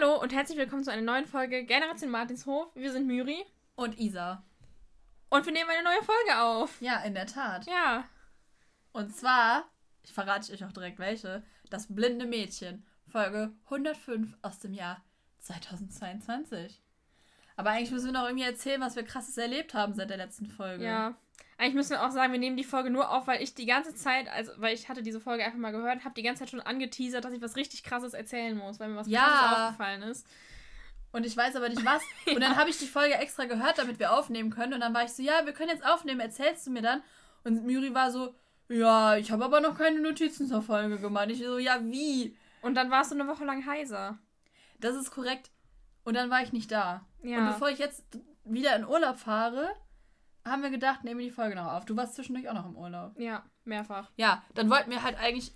Hallo und herzlich willkommen zu einer neuen Folge Generation Martinshof. Wir sind Myri Und Isa. und wir nehmen eine neue Folge auf. Ja, in der Tat. Ja, Und zwar, ich verrate euch auch direkt welche, das blinde Mädchen, Folge 105 aus dem Jahr 2022. Aber eigentlich müssen wir noch irgendwie erzählen, was wir krasses erlebt haben seit der letzten Folge. ja. Eigentlich müssen wir auch sagen, wir nehmen die Folge nur auf, weil ich die ganze Zeit, also weil ich hatte diese Folge einfach mal gehört, habe die ganze Zeit schon angeteasert, dass ich was richtig krasses erzählen muss, weil mir was Ja. krasses aufgefallen ist. Und ich weiß aber nicht was. Und dann habe ich die Folge extra gehört, damit wir aufnehmen können. Und dann war ich so, ja, wir können jetzt aufnehmen, erzählst du mir dann? Und Myri war so, ja, ich habe aber noch keine Notizen zur Folge gemacht. Ich so, ja, wie? Und dann warst du eine Woche lang heiser. Das ist korrekt. Und dann war ich nicht da. Ja. Und bevor ich jetzt wieder in Urlaub fahre, haben wir gedacht, nehmen wir die Folge noch auf. Du warst zwischendurch auch noch im Urlaub. Ja, mehrfach. Ja, dann wollten wir halt eigentlich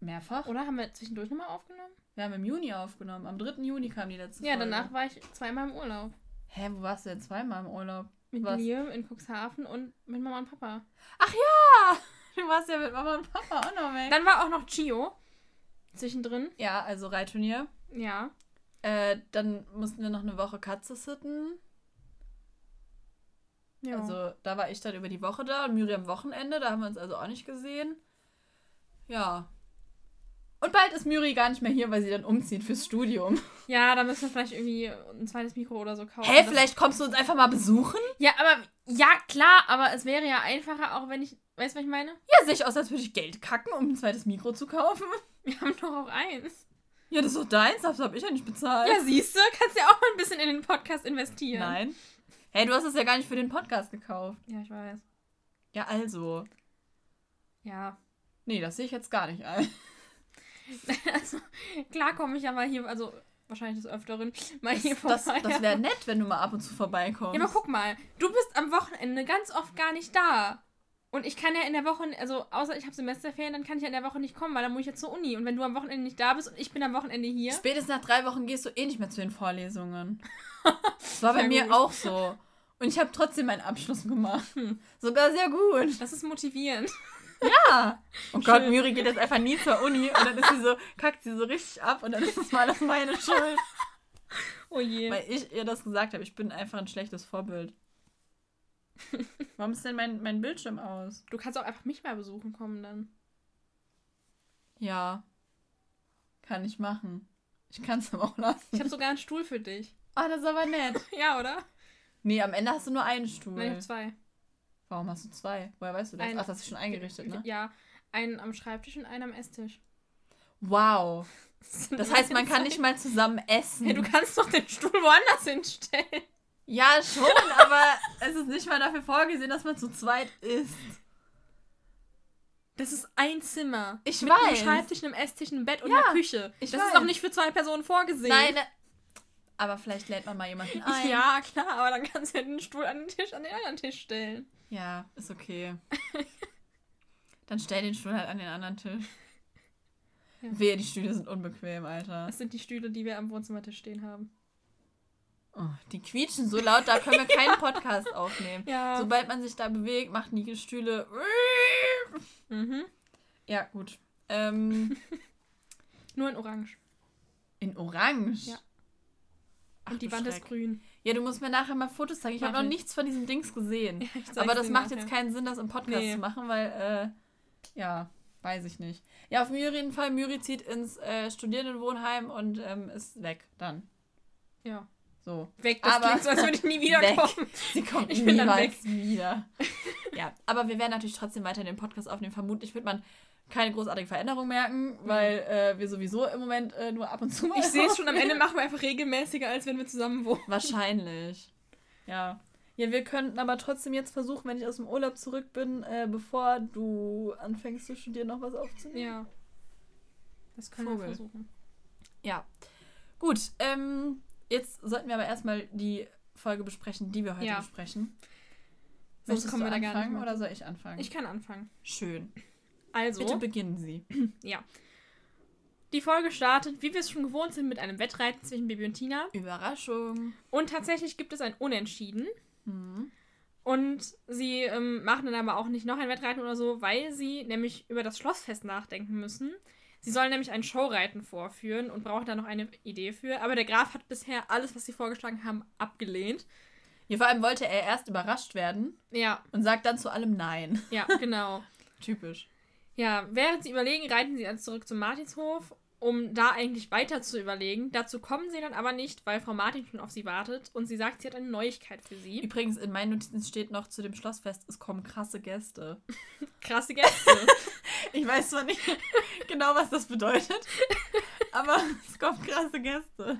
mehrfach. Oder haben wir zwischendurch nochmal aufgenommen? Wir haben im Juni aufgenommen. Am 3. Juni kam die letzte Ja, Folge. danach war ich zweimal im Urlaub. Hä, wo warst du denn zweimal im Urlaub? Mit Was? Liam in Cuxhaven und mit Mama und Papa. Ach ja! Du warst ja mit Mama und Papa auch noch weg. Dann war auch noch Gio zwischendrin. ja, also Reitturnier. Ja. Äh, dann mussten wir noch eine Woche Katze sitten. Ja. Also da war ich dann über die Woche da und Miri am Wochenende. Da haben wir uns also auch nicht gesehen. Ja. Und bald ist Miri gar nicht mehr hier, weil sie dann umzieht fürs Studium. Ja, da müssen wir vielleicht irgendwie ein zweites Mikro oder so kaufen. Hä, Das- vielleicht kommst du uns einfach mal besuchen? Ja, aber ja, klar, aber es wäre ja einfacher, auch wenn ich. Weißt du, was ich meine? Ja, sehe ich aus, als würde ich Geld kacken, um ein zweites Mikro zu kaufen. Wir haben doch auch eins. Ja, das ist doch deins, das habe ich ja nicht bezahlt. Ja, siehst du, kannst ja auch mal ein bisschen in den Podcast investieren. Nein. Hey, du hast es ja gar nicht für den Podcast gekauft. Ja, ich weiß. Ja, also. Ja. Nee, das sehe ich jetzt gar nicht ein. Also, klar komme ich ja mal hier, also wahrscheinlich des Öfteren, mal hier Das, vorbei. das wäre nett, wenn du mal ab und zu vorbeikommst. Ja, aber guck mal, du bist am Wochenende ganz oft gar nicht da. Und ich kann ja in der Woche, also außer ich habe Semesterferien, dann kann ich ja in der Woche nicht kommen, weil dann muss ich ja zur Uni. Und wenn du am Wochenende nicht da bist und ich bin am Wochenende hier. Spätestens nach drei Wochen gehst du eh nicht mehr zu den Vorlesungen. Das war bei mir gut. auch so. Und ich habe trotzdem meinen Abschluss gemacht. Hm. Sogar sehr gut. Das ist motivierend. Ja. Oh Gott, Schön. Miri geht jetzt einfach nie zur Uni und dann ist sie so, kackt sie so richtig ab und dann ist es mal alles meine Schuld. Oh je. Weil ich ihr das gesagt habe, ich bin einfach ein schlechtes Vorbild. Warum ist denn mein, mein Bildschirm aus? Du kannst auch einfach mich mal besuchen kommen dann. Ja. Kann ich machen. Ich kann es aber auch lassen. Ich habe sogar einen Stuhl für dich. Ah, das ist aber nett. Ja, oder? Nee, am Ende hast du nur einen Stuhl. Nein, ich habe zwei. Warum hast du zwei? Woher weißt du das? Einen. Ach, das ist schon eingerichtet, ne? Ja, einen am Schreibtisch und einen am Esstisch. Wow. Das heißt, man kann nicht mal zusammen essen. Hey, du kannst doch den Stuhl woanders hinstellen. Ja, schon, aber es ist nicht mal dafür vorgesehen, dass man zu zweit isst. Das ist ein Zimmer. Ich mit weiß. einem Schreibtisch, einem Esstisch, einem Bett und Ja, einer Küche. ich das weiß. ist doch nicht für zwei Personen vorgesehen. Nein, ne- aber vielleicht lädt man mal jemanden ein. Ja, klar, aber dann kannst du ja den Stuhl an den Tisch, an den anderen Tisch stellen. Ja, ist okay. Dann stell den Stuhl halt an den anderen Tisch. Ja. Wehe, die Stühle sind unbequem, Alter. Das sind die Stühle, die wir am Wohnzimmertisch stehen haben. Oh, die quietschen so laut, da können wir keinen Podcast aufnehmen. Ja. Sobald man sich da bewegt, machen die Stühle. Mhm. Ja, gut. Ähm, Nur in Orange. in Orange. Ja. Ach, Und die Wand ist grün. Ja, du musst mir nachher mal Fotos zeigen. Ich habe noch ich. nichts von diesen Dings gesehen. Ja, Aber das macht nachher. jetzt keinen Sinn, das im Podcast Nee. zu machen, weil, äh, ja, weiß ich nicht. Ja, auf jeden Fall, Müri zieht ins äh, Studierendenwohnheim und ähm, ist weg dann. Ja. So. Weg, das Aber- klingt so, als würde ich nie Weg. wiederkommen. Sie kommt Ich bin dann niemals wieder. Ja, aber wir werden natürlich trotzdem weiter den Podcast aufnehmen. Vermutlich wird man keine großartige Veränderung merken, weil äh, wir sowieso im Moment äh, nur ab und zu mal Ich sehe es schon, am Ende machen wir einfach regelmäßiger, als wenn wir zusammen wohnen. Wahrscheinlich. Ja. Ja, wir könnten aber trotzdem jetzt versuchen, wenn ich aus dem Urlaub zurück bin, äh, bevor du anfängst zu studieren, noch was aufzunehmen. Ja. Das können Vogel. wir versuchen. Ja. Gut, ähm, jetzt sollten wir aber erstmal die Folge besprechen, die wir heute Ja. besprechen. Sonst kommen wir da gar nicht mehr oder soll ich anfangen? Ich kann anfangen. Schön. Also, Bitte beginnen Sie. ja. Die Folge startet, wie wir es schon gewohnt sind, mit einem Wettreiten zwischen Bibi und Tina. Überraschung. Und tatsächlich gibt es ein Unentschieden. Mhm. Und sie ähm, machen dann aber auch nicht noch ein Wettreiten oder so, weil sie nämlich über das Schlossfest nachdenken müssen. Sie sollen nämlich ein Showreiten vorführen und brauchen da noch eine Idee für. Aber der Graf hat bisher alles, was sie vorgeschlagen haben, abgelehnt. Ja, vor allem wollte er erst überrascht werden. Ja. Und sagt dann zu allem Nein. Ja, genau. Typisch. Ja, während sie überlegen, reiten sie dann zurück zum Martinshof, um da eigentlich weiter zu überlegen. Dazu kommen sie dann aber nicht, weil Frau Martin schon auf sie wartet und sie sagt, sie hat eine Neuigkeit für sie. Übrigens, in meinen Notizen steht noch zu dem Schlossfest, es kommen krasse Gäste. Krasse Gäste. ich weiß zwar nicht genau, was das bedeutet, aber es kommen krasse Gäste.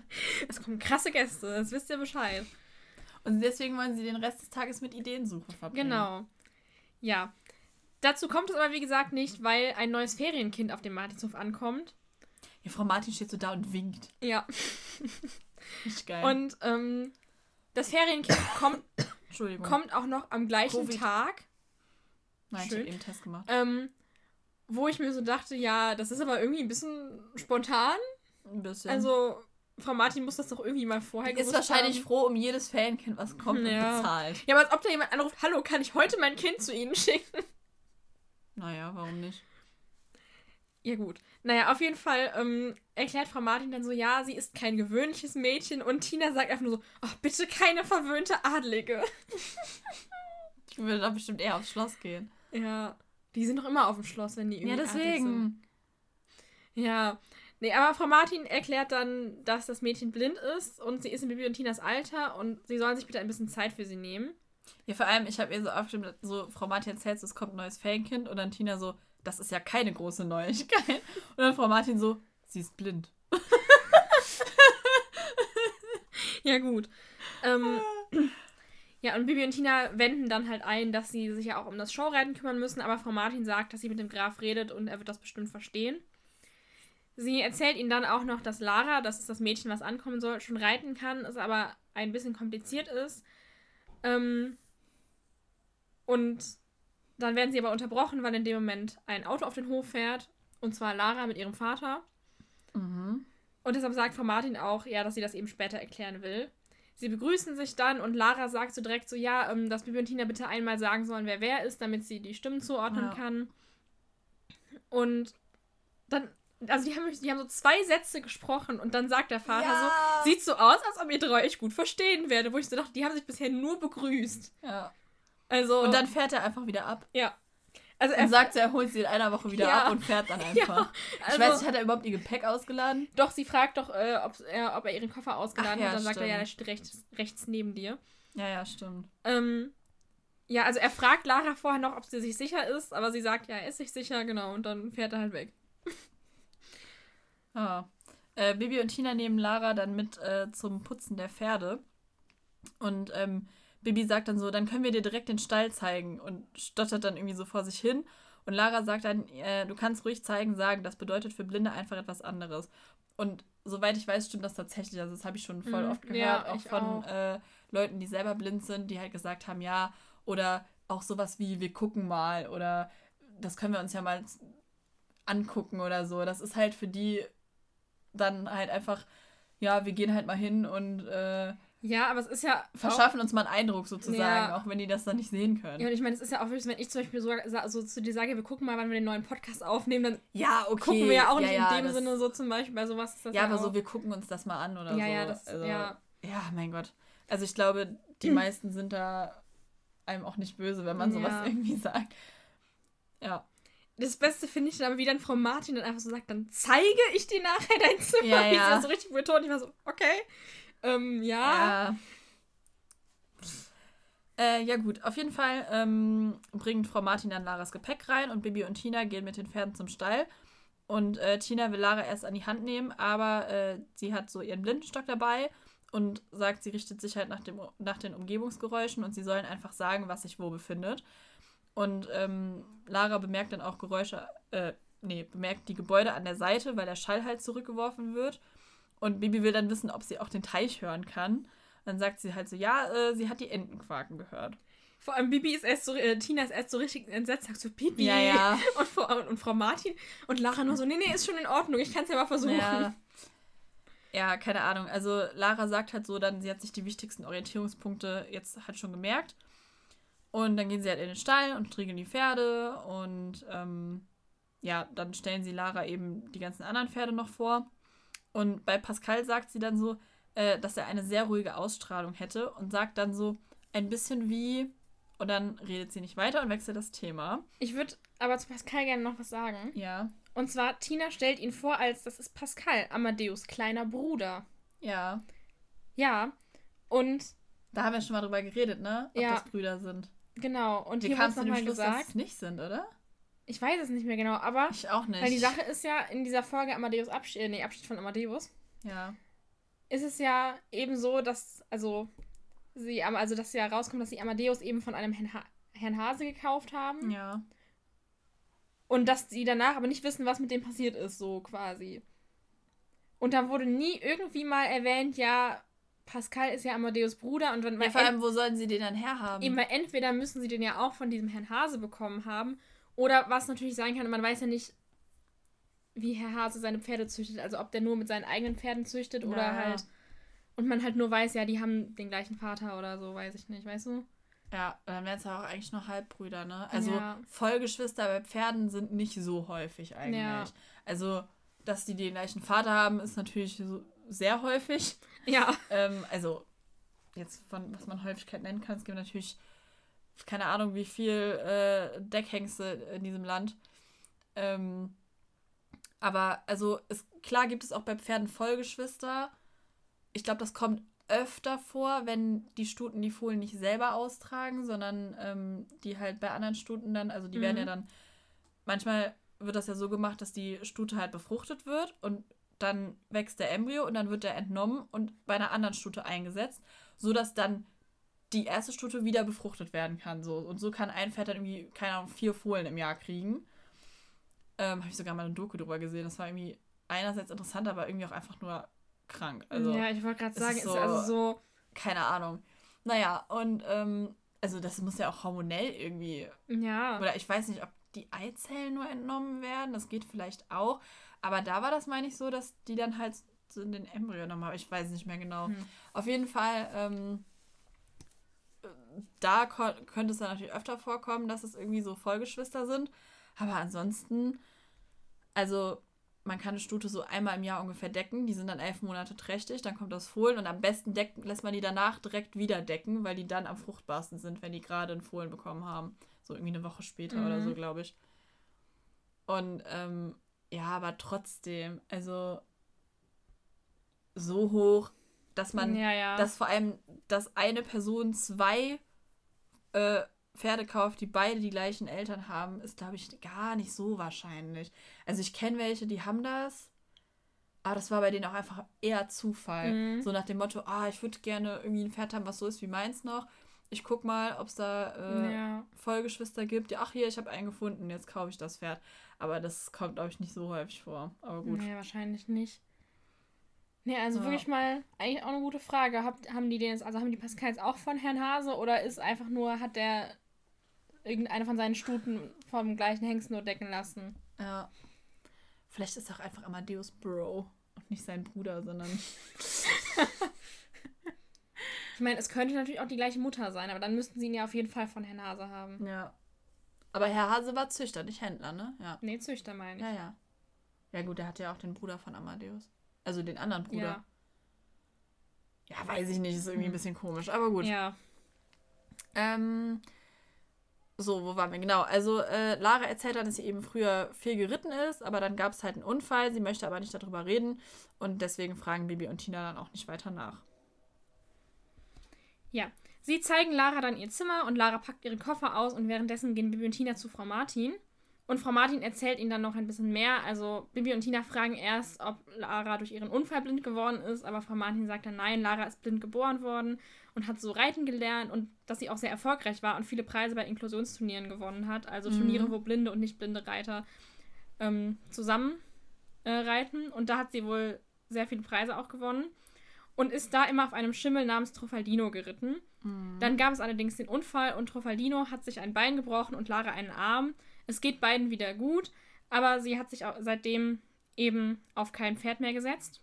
Es kommen krasse Gäste, das wisst ihr Bescheid. Und deswegen wollen sie den Rest des Tages mit Ideensuche verbringen. Genau. Ja. Dazu kommt es aber, wie gesagt, nicht, weil ein neues Ferienkind auf dem Martinshof ankommt. Ja, Frau Martin steht so da und winkt. Ja. Richtig geil. Und ähm, das Ferienkind kommt, kommt auch noch am gleichen Covid. Tag, Nein, ich schön. habe eben einen Test gemacht. ähm, wo ich mir so dachte, ja, das ist aber irgendwie ein bisschen spontan. Ein bisschen. Also, Frau Martin muss das doch irgendwie mal vorher ist gewusst wahrscheinlich haben. froh um jedes Ferienkind, was kommt Ja. und bezahlt. Ja, aber als ob da jemand anruft, hallo, kann ich heute mein Kind zu Ihnen schicken? Naja, warum nicht? Ja, gut. Naja, auf jeden Fall ähm, erklärt Frau Martin dann so, ja, sie ist kein gewöhnliches Mädchen und Tina sagt einfach nur so, ach, bitte keine verwöhnte Adlige. Ich würde doch bestimmt eher aufs Schloss gehen. Ja, die sind doch immer auf dem Schloss, wenn die irgendwie Ja, adlig sind. deswegen. Ja. Nee, aber Frau Martin erklärt dann, dass das Mädchen blind ist und sie ist in Bibi und Tinas Alter und sie sollen sich bitte ein bisschen Zeit für sie nehmen. Ja, vor allem, ich habe ihr so aufgestimmt, so, Frau Martin erzählt, es kommt ein neues Ferienkind und dann Tina so, das ist ja keine große Neuigkeit. Und dann Frau Martin so, sie ist blind. Ja, gut. Ähm, ja, und Bibi und Tina wenden dann halt ein, dass sie sich ja auch um das Showreiten kümmern müssen, aber Frau Martin sagt, dass sie mit dem Graf redet und er wird das bestimmt verstehen. Sie erzählt ihnen dann auch noch, dass Lara, das ist das Mädchen, was ankommen soll, schon reiten kann, es aber ein bisschen kompliziert ist. Ähm, und dann werden sie aber unterbrochen, weil in dem Moment ein Auto auf den Hof fährt, und zwar Lara mit ihrem Vater. Mhm. Und deshalb sagt Frau Martin auch, ja, dass sie das eben später erklären will. Sie begrüßen sich dann und Lara sagt so direkt so, ja, ähm, dass Bibi und Tina bitte einmal sagen sollen, wer wer ist, damit sie die Stimmen zuordnen Ja. kann. Und dann, also die haben, die haben so zwei Sätze gesprochen und dann sagt der Vater Ja. so, sieht so aus, als ob ihr drei euch gut verstehen werdet. Wo ich so dachte, die haben sich bisher nur begrüßt. Ja. Also, Und dann fährt er einfach wieder ab. ja. Also Und er sagt, er holt sie in einer Woche wieder Ja. ab und fährt dann einfach. also, ich weiß nicht, hat er überhaupt ihr Gepäck ausgeladen? doch, sie fragt doch, äh, ob, er, ob er ihren Koffer ausgeladen Ach ja, hat. Dann sagt er, ja, stimmt. der steht rechts, rechts neben dir. Ja, ja, stimmt. Ähm, ja, also er fragt Lara vorher noch, ob sie sich sicher ist, aber sie sagt, ja, er ist sich sicher, genau, und dann fährt er halt weg. Ja. Äh, Bibi und Tina nehmen Lara dann mit äh, zum Putzen der Pferde. Und ähm, Bibi sagt dann so, dann können wir dir direkt den Stall zeigen und stottert dann irgendwie so vor sich hin. Und Lara sagt dann, äh, du kannst ruhig zeigen, sagen, das bedeutet für Blinde einfach etwas anderes. Und soweit ich weiß, stimmt das tatsächlich. Also das habe ich schon voll Mhm. oft gehört, Ja, auch von auch. Äh, Leuten, die selber blind sind, die halt gesagt haben, ja, oder auch sowas wie, wir gucken mal oder das können wir uns ja mal angucken oder so. Das ist halt für die dann halt einfach, ja, wir gehen halt mal hin und äh, Ja, aber es ist ja. verschaffen uns mal einen Eindruck sozusagen, Ja. auch wenn die das dann nicht sehen können. Ja, und ich meine, es ist ja auch wirklich, wenn ich zum Beispiel so, so zu dir sage, wir gucken mal, wann wir den neuen Podcast aufnehmen, dann Ja, okay. gucken wir ja auch nicht ja, in dem Sinne so zum Beispiel, bei sowas ist das Ja, ja, aber auch. so, wir gucken uns das mal an oder ja, so. ja, das, also, ja. ja, mein Gott. Also ich glaube, die meisten sind da einem auch nicht böse, wenn man sowas Ja. irgendwie sagt. Ja. Das Beste finde ich dann aber, wie dann Frau Martin dann einfach so sagt, dann zeige ich dir nachher dein Zimmer. Ja, Wie sie ja. so richtig betont. Ich war so, okay. Ähm, ja. Ja. Äh, ja gut, auf jeden Fall ähm, bringt Frau Martin dann Laras Gepäck rein und Bibi und Tina gehen mit den Pferden zum Stall. Und äh, Tina will Lara erst an die Hand nehmen, aber äh, sie hat so ihren Blindenstock dabei und sagt, sie richtet sich halt nach, dem, nach den Umgebungsgeräuschen und sie sollen einfach sagen, was sich wo befindet. Und ähm, Lara bemerkt dann auch Geräusche, äh, nee, bemerkt die Gebäude an der Seite, weil der Schall halt zurückgeworfen wird. Und Bibi will dann wissen, ob sie auch den Teich hören kann. Dann sagt sie halt so, ja, äh, sie hat die Entenquaken gehört. Vor allem Bibi ist erst so, äh, Tina ist erst so richtig entsetzt, sagt so, Bibi. Ja, ja. Und, Frau, und, und Frau Martin und Lara nur so, nee, nee, ist schon in Ordnung, ich kann es ja mal versuchen. Ja. ja, keine Ahnung. Also Lara sagt halt so, dann sie hat sich die wichtigsten Orientierungspunkte jetzt halt schon gemerkt. Und dann gehen sie halt in den Stall und striegeln die Pferde und ähm, ja, dann stellen sie Lara eben die ganzen anderen Pferde noch vor. Und bei Pascal sagt sie dann so, äh, dass er eine sehr ruhige Ausstrahlung hätte und sagt dann so ein bisschen wie, und dann redet sie nicht weiter und wechselt das Thema. Ich würde aber zu Pascal gerne noch was sagen. Ja. Und zwar, Tina stellt ihn vor als, das ist Pascal, Amadeus kleiner Bruder. Ja. Ja. Und. Da haben wir schon mal drüber geredet, ne? Ob Ja. das Brüder sind. Genau. Und Wie hier kam zu dem Schluss, dass gesagt. es nicht sind, oder? Ich weiß es nicht mehr genau, aber. Ich auch nicht. Weil die Sache ist ja, in dieser Folge Amadeus Abschied, äh, nee, Abschied von Amadeus, Ja. ist es ja eben so, dass, also, sie, also, dass ja rauskommt, dass sie Amadeus eben von einem Herrn, ha Herrn Hase gekauft haben. Ja. Und dass sie danach aber nicht wissen, was mit dem passiert ist, so quasi. Und da wurde nie irgendwie mal erwähnt, ja, Pascal ist ja Amadeus Bruder und wenn ja vor allem, wo sollen sie den dann herhaben? Eben, weil entweder müssen sie den ja auch von diesem Herrn Hase bekommen haben, oder was natürlich sein kann, man weiß ja nicht, wie Herr Hase seine Pferde züchtet, also ob der nur mit seinen eigenen Pferden züchtet oder Ja. halt. Und man halt nur weiß, ja, die haben den gleichen Vater oder so, weiß ich nicht, weißt du? Ja, dann wären es ja auch eigentlich noch Halbbrüder, ne? Also Ja. Vollgeschwister bei Pferden sind nicht so häufig eigentlich. Ja. Also, dass die den gleichen Vater haben, ist natürlich so sehr häufig. Ja. Ähm, also, jetzt von was man Häufigkeit nennen kann, es gibt natürlich keine Ahnung, wie viel äh, Deckhengste in diesem Land. Ähm, aber also es, klar gibt es auch bei Pferden Vollgeschwister. Ich glaube, das kommt öfter vor, wenn die Stuten die Fohlen nicht selber austragen, sondern ähm, die halt bei anderen Stuten dann, also die werden Mhm. ja dann, manchmal wird das ja so gemacht, dass die Stute halt befruchtet wird und dann wächst der Embryo und dann wird der entnommen und bei einer anderen Stute eingesetzt, sodass dann die erste Stute wieder befruchtet werden kann. So. Und so kann ein Pferd dann irgendwie, keine Ahnung, vier Fohlen im Jahr kriegen. Ähm, Habe ich sogar mal eine Doku drüber gesehen. Das war irgendwie einerseits interessant, aber irgendwie auch einfach nur krank. Also, ja, ich wollte gerade sagen, ist ist so- also so. keine Ahnung. Naja, und ähm, also das muss ja auch hormonell irgendwie Ja. oder ich weiß nicht, ob die Eizellen nur entnommen werden. Das geht vielleicht auch. Aber da war das, meine ich, so, dass die dann halt so in den Embryo haben. Ich weiß es nicht mehr genau. Hm. Auf jeden Fall, ähm, äh, da könnte es dann natürlich öfter vorkommen, dass es irgendwie so Vollgeschwister sind. Aber ansonsten, also man kann eine Stute so einmal im Jahr ungefähr decken. Die sind dann elf Monate trächtig. Dann kommt das Fohlen und am besten deckt, lässt man die danach direkt wieder decken, weil die dann am fruchtbarsten sind, wenn die gerade ein Fohlen bekommen haben. So irgendwie eine Woche später Mhm. oder so, glaube ich. Und ähm, ja, aber trotzdem, also so hoch, dass man, ja, ja. dass vor allem, dass eine Person zwei äh, Pferde kauft, die beide die gleichen Eltern haben, ist, glaube ich, gar nicht so wahrscheinlich. Also ich kenne welche, die haben das, aber das war bei denen auch einfach eher Zufall. Mhm. So nach dem Motto, ah, ich würde gerne irgendwie ein Pferd haben, was so ist wie meins noch. Ich guck mal, ob es da äh, ja. Vollgeschwister gibt. Ja, ach hier, ich habe einen gefunden, jetzt kaufe ich das Pferd. Aber das kommt, glaube ich, nicht so häufig vor. Aber gut. Nee, wahrscheinlich nicht. Nee, also Ja. wirklich mal eigentlich auch eine gute Frage. Habt, haben die den jetzt, also haben die Pascals auch von Herrn Hase oder ist einfach nur, hat der irgendeine von seinen Stuten vom gleichen Hengst nur decken lassen? Ja. Vielleicht ist er auch einfach Amadeus Bro und nicht sein Bruder, sondern. Ich meine, es könnte natürlich auch die gleiche Mutter sein, aber dann müssten sie ihn ja auf jeden Fall von Herrn Hase haben. Ja. Aber Herr Hase war Züchter, nicht Händler, ne? Ja. Nee, Züchter meine ich. Ja, ja. Ja, gut, der hatte ja auch den Bruder von Amadeus. Also den anderen Bruder. Ja, weiß ich nicht, ist irgendwie ein Hm. bisschen komisch, aber gut. Ja. Ähm, so, wo waren wir? Genau, also äh, Lara erzählt dann, dass sie eben früher viel geritten ist, aber dann gab es halt einen Unfall. Sie möchte aber nicht darüber reden und deswegen fragen Bibi und Tina dann auch nicht weiter nach. Ja. Sie zeigen Lara dann ihr Zimmer und Lara packt ihren Koffer aus und währenddessen gehen Bibi und Tina zu Frau Martin. Und Frau Martin erzählt ihnen dann noch ein bisschen mehr. Also Bibi und Tina fragen erst, ob Lara durch ihren Unfall blind geworden ist, aber Frau Martin sagt dann, nein, Lara ist blind geboren worden und hat so reiten gelernt und dass sie auch sehr erfolgreich war und viele Preise bei Inklusionsturnieren gewonnen hat. Also Mhm. Turniere, wo blinde und nicht blinde Reiter ähm, zusammen äh, reiten. Und da hat sie wohl sehr viele Preise auch gewonnen und ist da immer auf einem Schimmel namens Trofaldino geritten. Dann gab es allerdings den Unfall und Trofaldino hat sich ein Bein gebrochen und Lara einen Arm. Es geht beiden wieder gut, aber sie hat sich auch seitdem eben auf kein Pferd mehr gesetzt.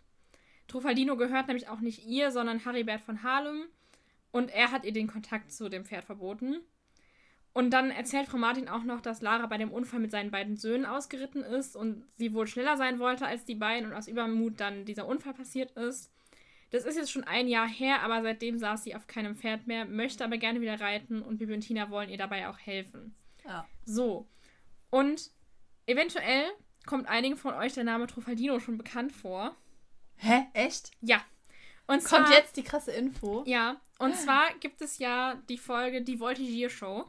Trofaldino gehört nämlich auch nicht ihr, sondern Haribert von Harlem und er hat ihr den Kontakt zu dem Pferd verboten. Und dann erzählt Frau Martin auch noch, dass Lara bei dem Unfall mit seinen beiden Söhnen ausgeritten ist und sie wohl schneller sein wollte als die beiden und aus Übermut dann dieser Unfall passiert ist. Das ist jetzt schon ein Jahr her, aber seitdem saß sie auf keinem Pferd mehr, möchte aber gerne wieder reiten und Bibi und Tina wollen ihr dabei auch helfen. Ja. So. Und eventuell kommt einigen von euch der Name Trofaldino schon bekannt vor. Hä? Echt? Ja. Und Kommt zwar, jetzt die krasse Info? Ja. Und zwar gibt es ja die Folge Die Voltigier-Show.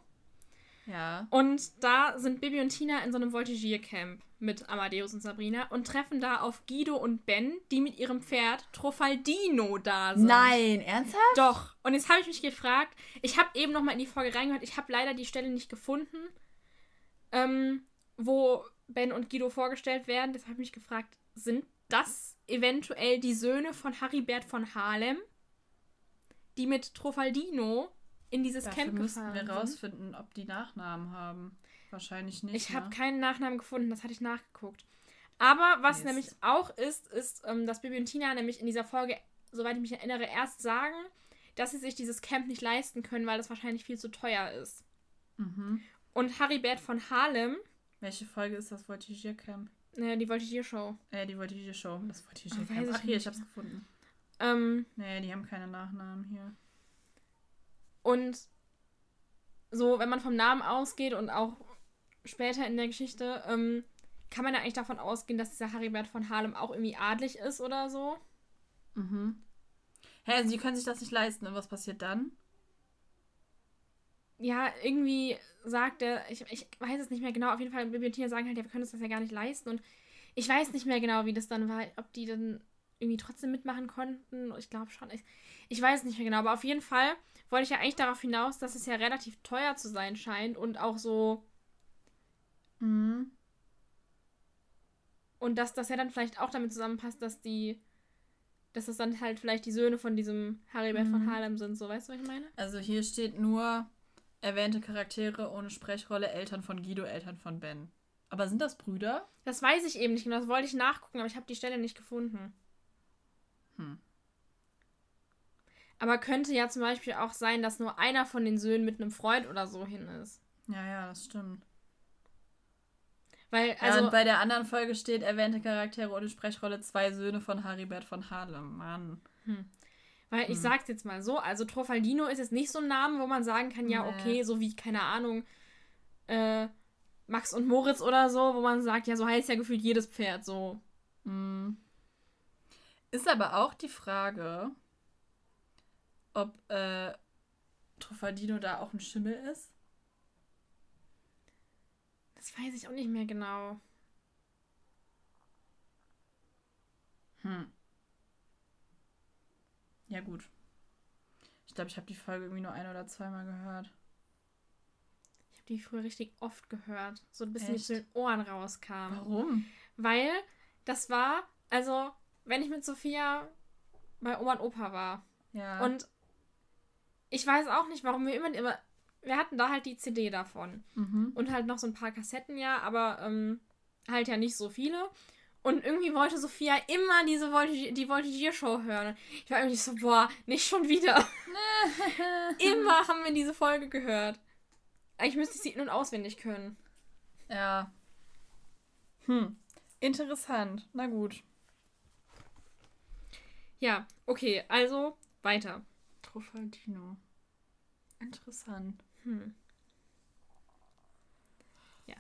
Ja. Und da sind Bibi und Tina in so einem Voltigiercamp mit Amadeus und Sabrina und treffen da auf Guido und Ben, die mit ihrem Pferd Trofaldino da sind. Nein, ernsthaft? Doch. Und jetzt habe ich mich gefragt, ich habe eben noch mal in die Folge reingehört, ich habe leider die Stelle nicht gefunden, ähm, wo Ben und Guido vorgestellt werden. Deshalb habe ich mich gefragt, sind das eventuell die Söhne von Haribert von Harlem, die mit Trofaldino in dieses Dafür Camp gefahren wir sind? rausfinden, ob die Nachnamen haben. Wahrscheinlich nicht. Ich habe ne? keinen Nachnamen gefunden, das hatte ich nachgeguckt. Aber was Mist. nämlich auch ist, ist, ähm, dass Bibi und Tina nämlich in dieser Folge, soweit ich mich erinnere, erst sagen, dass sie sich dieses Camp nicht leisten können, weil das wahrscheinlich viel zu teuer ist. Mhm. Und Haribert von Harlem, Welche Folge ist das Voltigiercamp? äh, die Voltigier-Show, Äh, die Voltigier-Show. Das Oh, Voltigiercamp. weiß ich Ach, hier, ich hab's gefunden. ähm, Nee, die haben keine Nachnamen hier. und so, wenn man vom Namen ausgeht und auch später in der Geschichte, ähm, kann man ja eigentlich davon ausgehen, dass dieser Haribert von Harlem auch irgendwie adlig ist oder so. Mhm. Hä, also die können sich das nicht leisten. Und was passiert dann? Ja, irgendwie sagt er, ich, ich weiß es nicht mehr genau, auf jeden Fall, Bibi und Tina sagen halt, ja, wir können uns das ja gar nicht leisten. Und ich weiß nicht mehr genau, wie das dann war, ob die dann irgendwie trotzdem mitmachen konnten. Ich glaube schon. Ich, ich weiß nicht mehr genau, aber auf jeden Fall wollte ich ja eigentlich darauf hinaus, dass es ja relativ teuer zu sein scheint und auch so, Mhm. und dass das ja dann vielleicht auch damit zusammenpasst, dass die, dass das dann halt vielleicht die Söhne von diesem Haribert von Mhm. Harlem sind, so weißt du, was ich meine? Also hier steht nur erwähnte Charaktere ohne Sprechrolle, Eltern von Guido, Eltern von Ben. Aber sind das Brüder? Das weiß ich eben nicht genau, das wollte ich nachgucken, aber ich habe die Stelle nicht gefunden. Hm. Aber könnte ja zum Beispiel auch sein, dass nur einer von den Söhnen mit einem Freund oder so hin ist. Ja, ja, das stimmt. Weil, ja, also, und bei der anderen Folge steht erwähnte Charaktere ohne Sprechrolle, zwei Söhne von Haribert von Harlem. Mann. Weil ich hm. sag's jetzt mal so, also Trofaldino ist jetzt nicht so ein Name, wo man sagen kann, ja, okay, so wie, keine Ahnung, äh, Max und Moritz oder so, wo man sagt, ja, so heißt ja gefühlt jedes Pferd so. Mhm. Ist aber auch die Frage, ob äh, Truffaldino da auch ein Schimmel ist. Das weiß ich auch nicht mehr genau. Hm. Ja, gut. Ich glaube, ich habe die Folge irgendwie nur ein oder zweimal gehört. Ich habe die früher richtig oft gehört. So ein bisschen Echt? zu den Ohren rauskam. Warum? Weil das war, also, wenn ich mit Sophia bei Oma und Opa war, Ja. Und ich weiß auch nicht, warum wir immer, immer. Wir hatten da halt die CD davon. mhm. Und halt noch so ein paar Kassetten, ja, aber ähm, halt ja nicht so viele. Und irgendwie wollte Sophia immer diese Voltig die Voltigier-Show hören. Ich war irgendwie so, boah, nicht schon wieder. immer haben wir diese Folge gehört. Eigentlich müsste ich sie nun auswendig können. ja. Hm. Interessant. Na gut. Ja, okay, also weiter. Truffaldino. Interessant. Hm. Ja.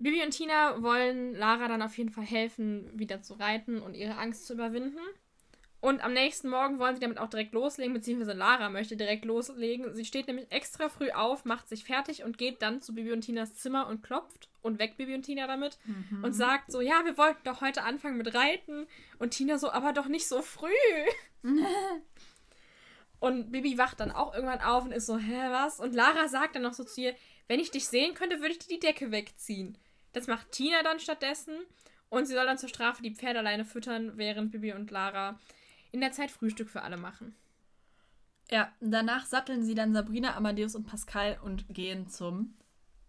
Bibi und Tina wollen Lara dann auf jeden Fall helfen, wieder zu reiten und ihre Angst zu überwinden. Und am nächsten Morgen wollen sie damit auch direkt loslegen, beziehungsweise Lara möchte direkt loslegen. Sie steht nämlich extra früh auf, macht sich fertig und geht dann zu Bibi und Tinas Zimmer und klopft und weckt Bibi und Tina damit Mhm. und sagt so, ja, wir wollten doch heute anfangen mit Reiten. Und Tina so, aber doch nicht so früh. Und Bibi wacht dann auch irgendwann auf und ist so, hä, was? Und Lara sagt dann noch so zu ihr, wenn ich dich sehen könnte, würde ich dir die Decke wegziehen. Das macht Tina dann stattdessen. Und sie soll dann zur Strafe die Pferde alleine füttern, während Bibi und Lara in der Zeit Frühstück für alle machen. Ja, danach satteln sie dann Sabrina, Amadeus und Pascal und gehen zum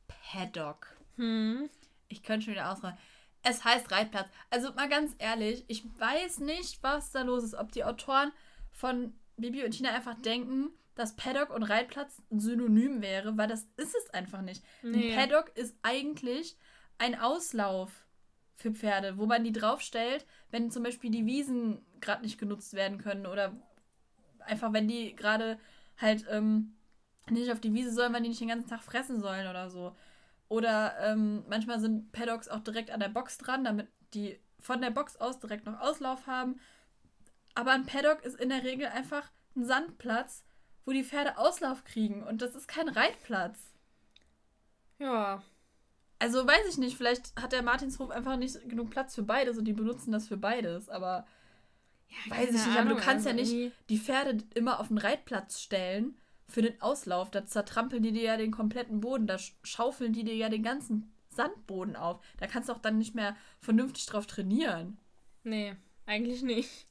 Paddock. Hm. Ich könnte schon wieder ausräumen. Es heißt Reitplatz. Also mal ganz ehrlich, ich weiß nicht, was da los ist. Ob die Autoren von Bibi und Tina einfach denken, dass Paddock und Reitplatz ein Synonym wäre, weil das ist es einfach nicht. Nee. Ein Paddock ist eigentlich ein Auslauf für Pferde, wo man die draufstellt, wenn zum Beispiel die Wiesen gerade nicht genutzt werden können oder einfach, wenn die gerade halt ähm, nicht auf die Wiese sollen, weil die nicht den ganzen Tag fressen sollen oder so. Oder ähm, manchmal sind Paddocks auch direkt an der Box dran, damit die von der Box aus direkt noch Auslauf haben. Aber ein Paddock ist in der Regel einfach ein Sandplatz, wo die Pferde Auslauf kriegen. Und das ist kein Reitplatz. Ja. Also weiß ich nicht, vielleicht hat der Martinshof einfach nicht genug Platz für beides und die benutzen das für beides. Aber ja weiß ich nicht, aber du kannst ja nicht irgendwie- die Pferde immer auf den Reitplatz stellen für den Auslauf. Da zertrampeln die dir ja den kompletten Boden, da sch- schaufeln die dir ja den ganzen Sandboden auf. Da kannst du auch dann nicht mehr vernünftig drauf trainieren. Nee, eigentlich nicht.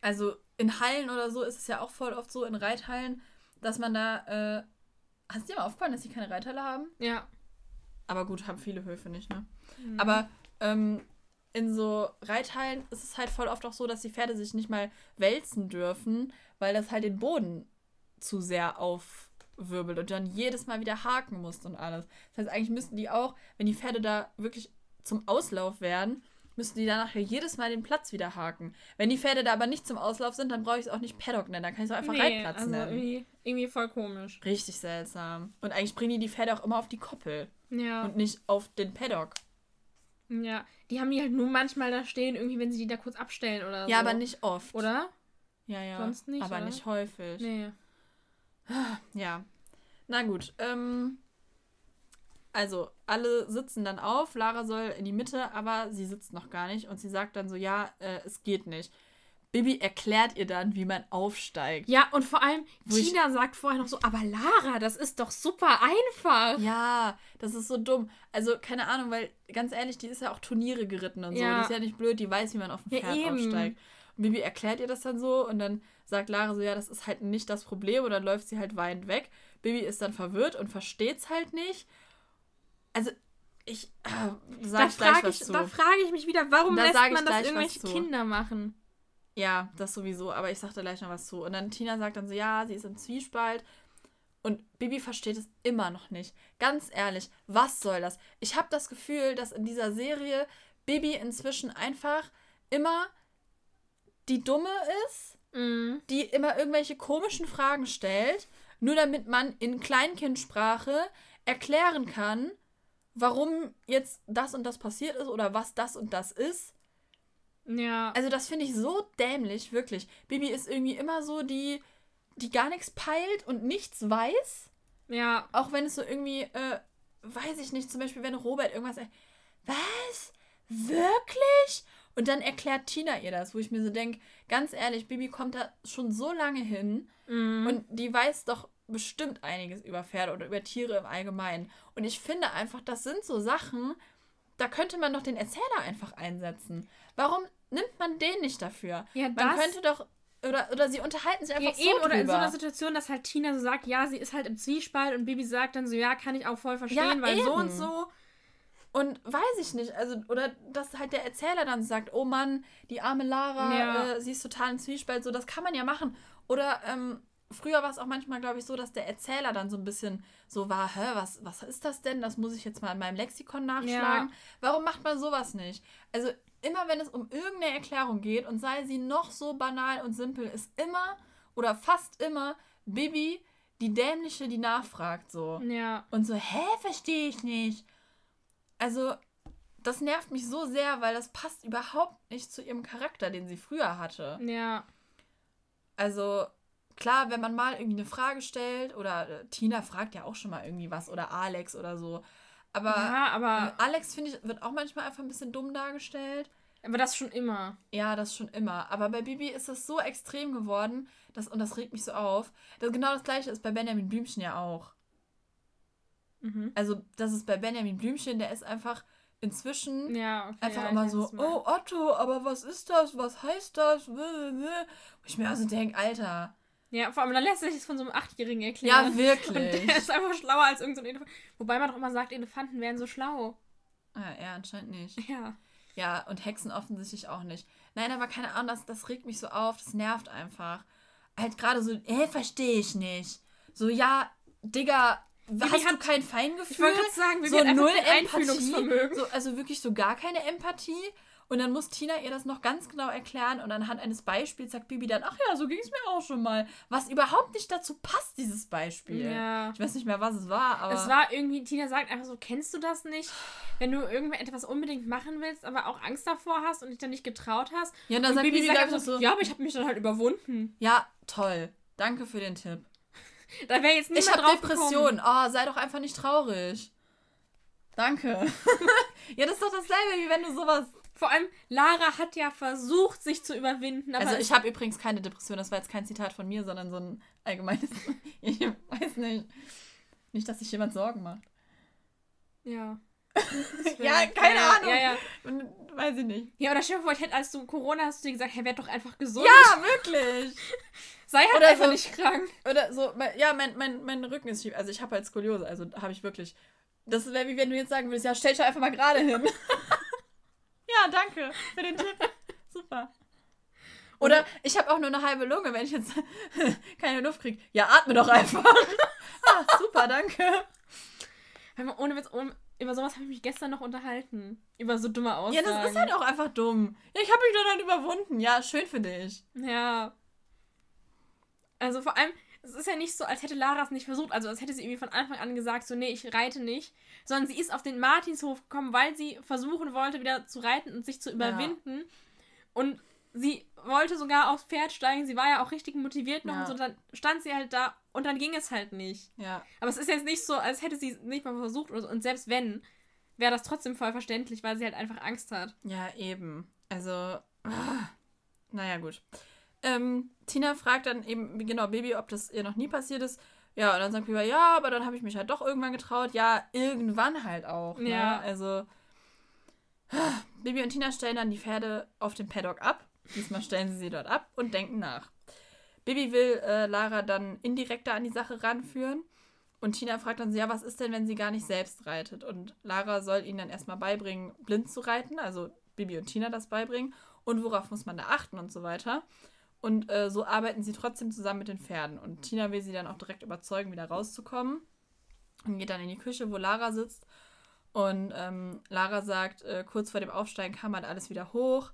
Also in Hallen oder so ist es ja auch voll oft so, in Reithallen, dass man da. Äh, hast du dir mal aufgefallen, dass die keine Reithalle haben? Ja. Aber gut, haben viele Höfe nicht, ne? Mhm. Aber ähm, in so Reithallen ist es halt voll oft auch so, dass die Pferde sich nicht mal wälzen dürfen, weil das halt den Boden zu sehr aufwirbelt und dann jedes Mal wieder haken musst und alles. Das heißt, eigentlich müssten die auch, wenn die Pferde da wirklich zum Auslauf werden, müssten die danach ja jedes Mal den Platz wieder haken. Wenn die Pferde da aber nicht zum Auslauf sind, dann brauche ich es auch nicht Paddock nennen, dann kann ich es auch einfach nee, Reitplatz also nennen. Irgendwie, irgendwie voll komisch. Richtig seltsam. Und eigentlich bringen die die Pferde auch immer auf die Koppel Ja. und nicht auf den Paddock. Ja. Die haben die halt nur manchmal da stehen, irgendwie, wenn sie die da kurz abstellen oder so. Ja, aber nicht oft. Oder? Ja, ja. Sonst nicht, Aber oder? nicht häufig. Nee. Ja. Na gut. Ähm, also, alle sitzen dann auf. Lara soll in die Mitte, aber sie sitzt noch gar nicht. Und sie sagt dann so: Ja, äh, es geht nicht. Bibi erklärt ihr dann, wie man aufsteigt. Ja, und vor allem, Wo Tina sagt vorher noch so, aber Lara, das ist doch super einfach. Ja, das ist so dumm. Also, keine Ahnung, weil ganz ehrlich, die ist ja auch Turniere geritten und so. Ja. Die ist ja nicht blöd, die weiß, wie man auf dem Ja, Pferd eben. aufsteigt. Und Bibi erklärt ihr das dann so und dann sagt Lara so, ja, das ist halt nicht das Problem und dann läuft sie halt weinend weg. Bibi ist dann verwirrt und versteht's halt nicht. Also, ich äh, Da sag gleich frage was ich, zu. da frag ich mich wieder, warum Da lässt man das irgendwelche. Kinder machen? Ja, das sowieso, aber ich sag da gleich noch was zu. Und dann Tina sagt dann so, ja, sie ist im Zwiespalt. Und Bibi versteht es immer noch nicht. Ganz ehrlich, was soll das? Ich habe das Gefühl, dass in dieser Serie Bibi inzwischen einfach immer die Dumme ist, Mhm. die immer irgendwelche komischen Fragen stellt, nur damit man in Kleinkindsprache erklären kann, warum jetzt das und das passiert ist oder was das und das ist. Ja. Also das finde ich so dämlich, wirklich. Bibi ist irgendwie immer so die, die gar nichts peilt und nichts weiß. ja. Auch wenn es so irgendwie, äh, weiß ich nicht, zum Beispiel wenn Robert irgendwas sagt, was? Wirklich? Und dann erklärt Tina ihr das, wo ich mir so denke, ganz ehrlich, Bibi kommt da schon so lange hin Mhm. und die weiß doch bestimmt einiges über Pferde oder über Tiere im Allgemeinen. Und ich finde einfach, das sind so Sachen, da könnte man doch den Erzähler einfach einsetzen. Warum nimmt man den nicht dafür? Ja, man könnte doch, oder, oder sie unterhalten sich Ja, einfach eben, so oder in so drüber. einer Situation, dass halt Tina so sagt, ja, sie ist halt im Zwiespalt und Bibi sagt dann so, ja, kann ich auch voll verstehen, Ja, weil so eben. und so. Und weiß ich nicht, also, oder dass halt der Erzähler dann sagt, oh Mann, die arme Lara, Ja. äh, sie ist total im Zwiespalt, so, das kann man ja machen. Oder, ähm, früher war es auch manchmal, glaube ich, so, dass der Erzähler dann so ein bisschen so war, hä, was, was ist das denn? Das muss ich jetzt mal in meinem Lexikon nachschlagen. Warum macht man sowas nicht? Also, immer wenn es um irgendeine Erklärung geht und sei sie noch so banal und simpel, ist immer oder fast immer Bibi die Dämliche, die nachfragt, so. Ja. Und so, hä, verstehe ich nicht. Also, das nervt mich so sehr, weil das passt überhaupt nicht zu ihrem Charakter, den sie früher hatte. Ja. Also, klar, wenn man mal irgendwie eine Frage stellt, oder äh, Tina fragt ja auch schon mal irgendwie was, oder Alex oder so. Aber ja, äh, aber, Alex, finde ich, wird auch manchmal einfach ein bisschen dumm dargestellt. aber das schon immer. Ja, das schon immer. Aber bei Bibi ist das so extrem geworden, dass, und das regt mich so auf. Das, genau das gleiche ist bei Benjamin Blümchen ja auch. Mhm. Also, das ist bei Benjamin Blümchen, der ist einfach inzwischen Ja, okay. einfach ja, immer so, oh Otto, aber was ist das? Was heißt das? Wo ich mir also denke, Alter. Ja, vor allem, dann lässt sich das von so einem Achtjährigen Ja, erklären. Und wirklich. der ist einfach schlauer als irgendein so Elefant. Wobei man doch immer sagt, Elefanten wären so schlau. Ah, er anscheinend nicht. Ja. Ja, und Hexen offensichtlich auch nicht. Nein, aber keine Ahnung, das, das regt mich so auf, das nervt einfach. halt gerade so, hä, verstehe ich nicht. So, ja, Digga, Bibi hast du hat- kein Feingefühl? Ich wollte gerade sagen, wir so null Empathie, Einfühlungsvermögen. so, also wirklich so gar keine Empathie. Und dann muss Tina ihr das noch ganz genau erklären und anhand eines Beispiels sagt Bibi dann, ach ja, so ging es mir auch schon mal. Was überhaupt nicht dazu passt, dieses Beispiel. Ja. Ich weiß nicht mehr, was es war, aber... Es war irgendwie, Tina sagt einfach so, kennst du das nicht? Wenn du irgendetwas unbedingt machen willst, aber auch Angst davor hast und dich dann nicht getraut hast. ja, und dann und sagt Bibi Bibi, sagt einfach so, ja, aber ich habe mich dann halt überwunden. ja, toll. Danke für den Tipp. Da wäre jetzt niemand Ich habe drauf Depressionen. gekommen. Oh, sei doch einfach nicht traurig. Danke. ja, das ist doch dasselbe, wie wenn du sowas. Vor allem, Lara hat ja versucht, sich zu überwinden. Also, ich habe übrigens keine Depression. Das war jetzt kein Zitat von mir, sondern so ein allgemeines. ich weiß nicht. Nicht, dass sich jemand Sorgen macht. Ja. Ja, keine ja, Ahnung. Ja, ja. Weiß ich nicht. Ja, oder stell dir vor, ich hätte, als du Corona hast, du dir gesagt, hey, werd doch einfach gesund. Ja, wirklich. Sei halt Oder einfach so- nicht krank. Oder so, ja, mein, mein, mein Rücken ist schief. Also, ich habe halt Skoliose. Also, habe ich wirklich. Das wäre wie wenn du jetzt sagen würdest, ja, stell dich doch einfach mal gerade hin. Ja, danke für den Tipp. Super. Oder ich habe auch nur eine halbe Lunge, wenn ich jetzt keine Luft kriege. Ja, atme doch einfach. ah, super, danke. Ohne Witz, ohne, über sowas habe ich mich gestern noch unterhalten. Über so dumme Ja, Aussagen. das ist halt auch einfach dumm. Ja, ich habe mich doch dann überwunden. Ja, schön für dich. Ja. Also vor allem, es ist ja nicht so, als hätte Lara es nicht versucht, also als hätte sie irgendwie von Anfang an gesagt, so, nee, ich reite nicht, sondern sie ist auf den Martinshof gekommen, weil sie versuchen wollte, wieder zu reiten und sich zu überwinden. Und sie wollte sogar aufs Pferd steigen, sie war ja auch richtig motiviert noch Ja. und so, dann stand sie halt da und dann ging es halt nicht. Ja. Aber es ist jetzt nicht so, als hätte sie es nicht mal versucht oder so. Und selbst wenn, wäre das trotzdem voll verständlich, weil sie halt einfach Angst hat. Ja, eben. Also, ah, naja, gut. Ähm, Tina fragt dann eben, genau, Baby, ob das ihr noch nie passiert ist. Ja, und dann sagt Bibi, ja, aber dann habe ich mich halt doch irgendwann getraut. Ja, irgendwann halt auch. Ne? Ja. Also, Bibi und Tina stellen dann die Pferde auf dem Paddock ab. Diesmal stellen sie sie dort ab und denken nach. Bibi will äh, Lara dann indirekter an die Sache ranführen. Und Tina fragt dann so, ja, was ist denn, wenn sie gar nicht selbst reitet? Und Lara soll ihnen dann erstmal beibringen, blind zu reiten, also Bibi und Tina das beibringen und worauf muss man da achten und so weiter. Und äh, so arbeiten sie trotzdem zusammen mit den Pferden. Und Tina will sie dann auch direkt überzeugen, wieder rauszukommen. Und geht dann in die Küche, wo Lara sitzt. Und ähm, Lara sagt, äh, kurz vor dem Aufsteigen kam halt alles wieder hoch.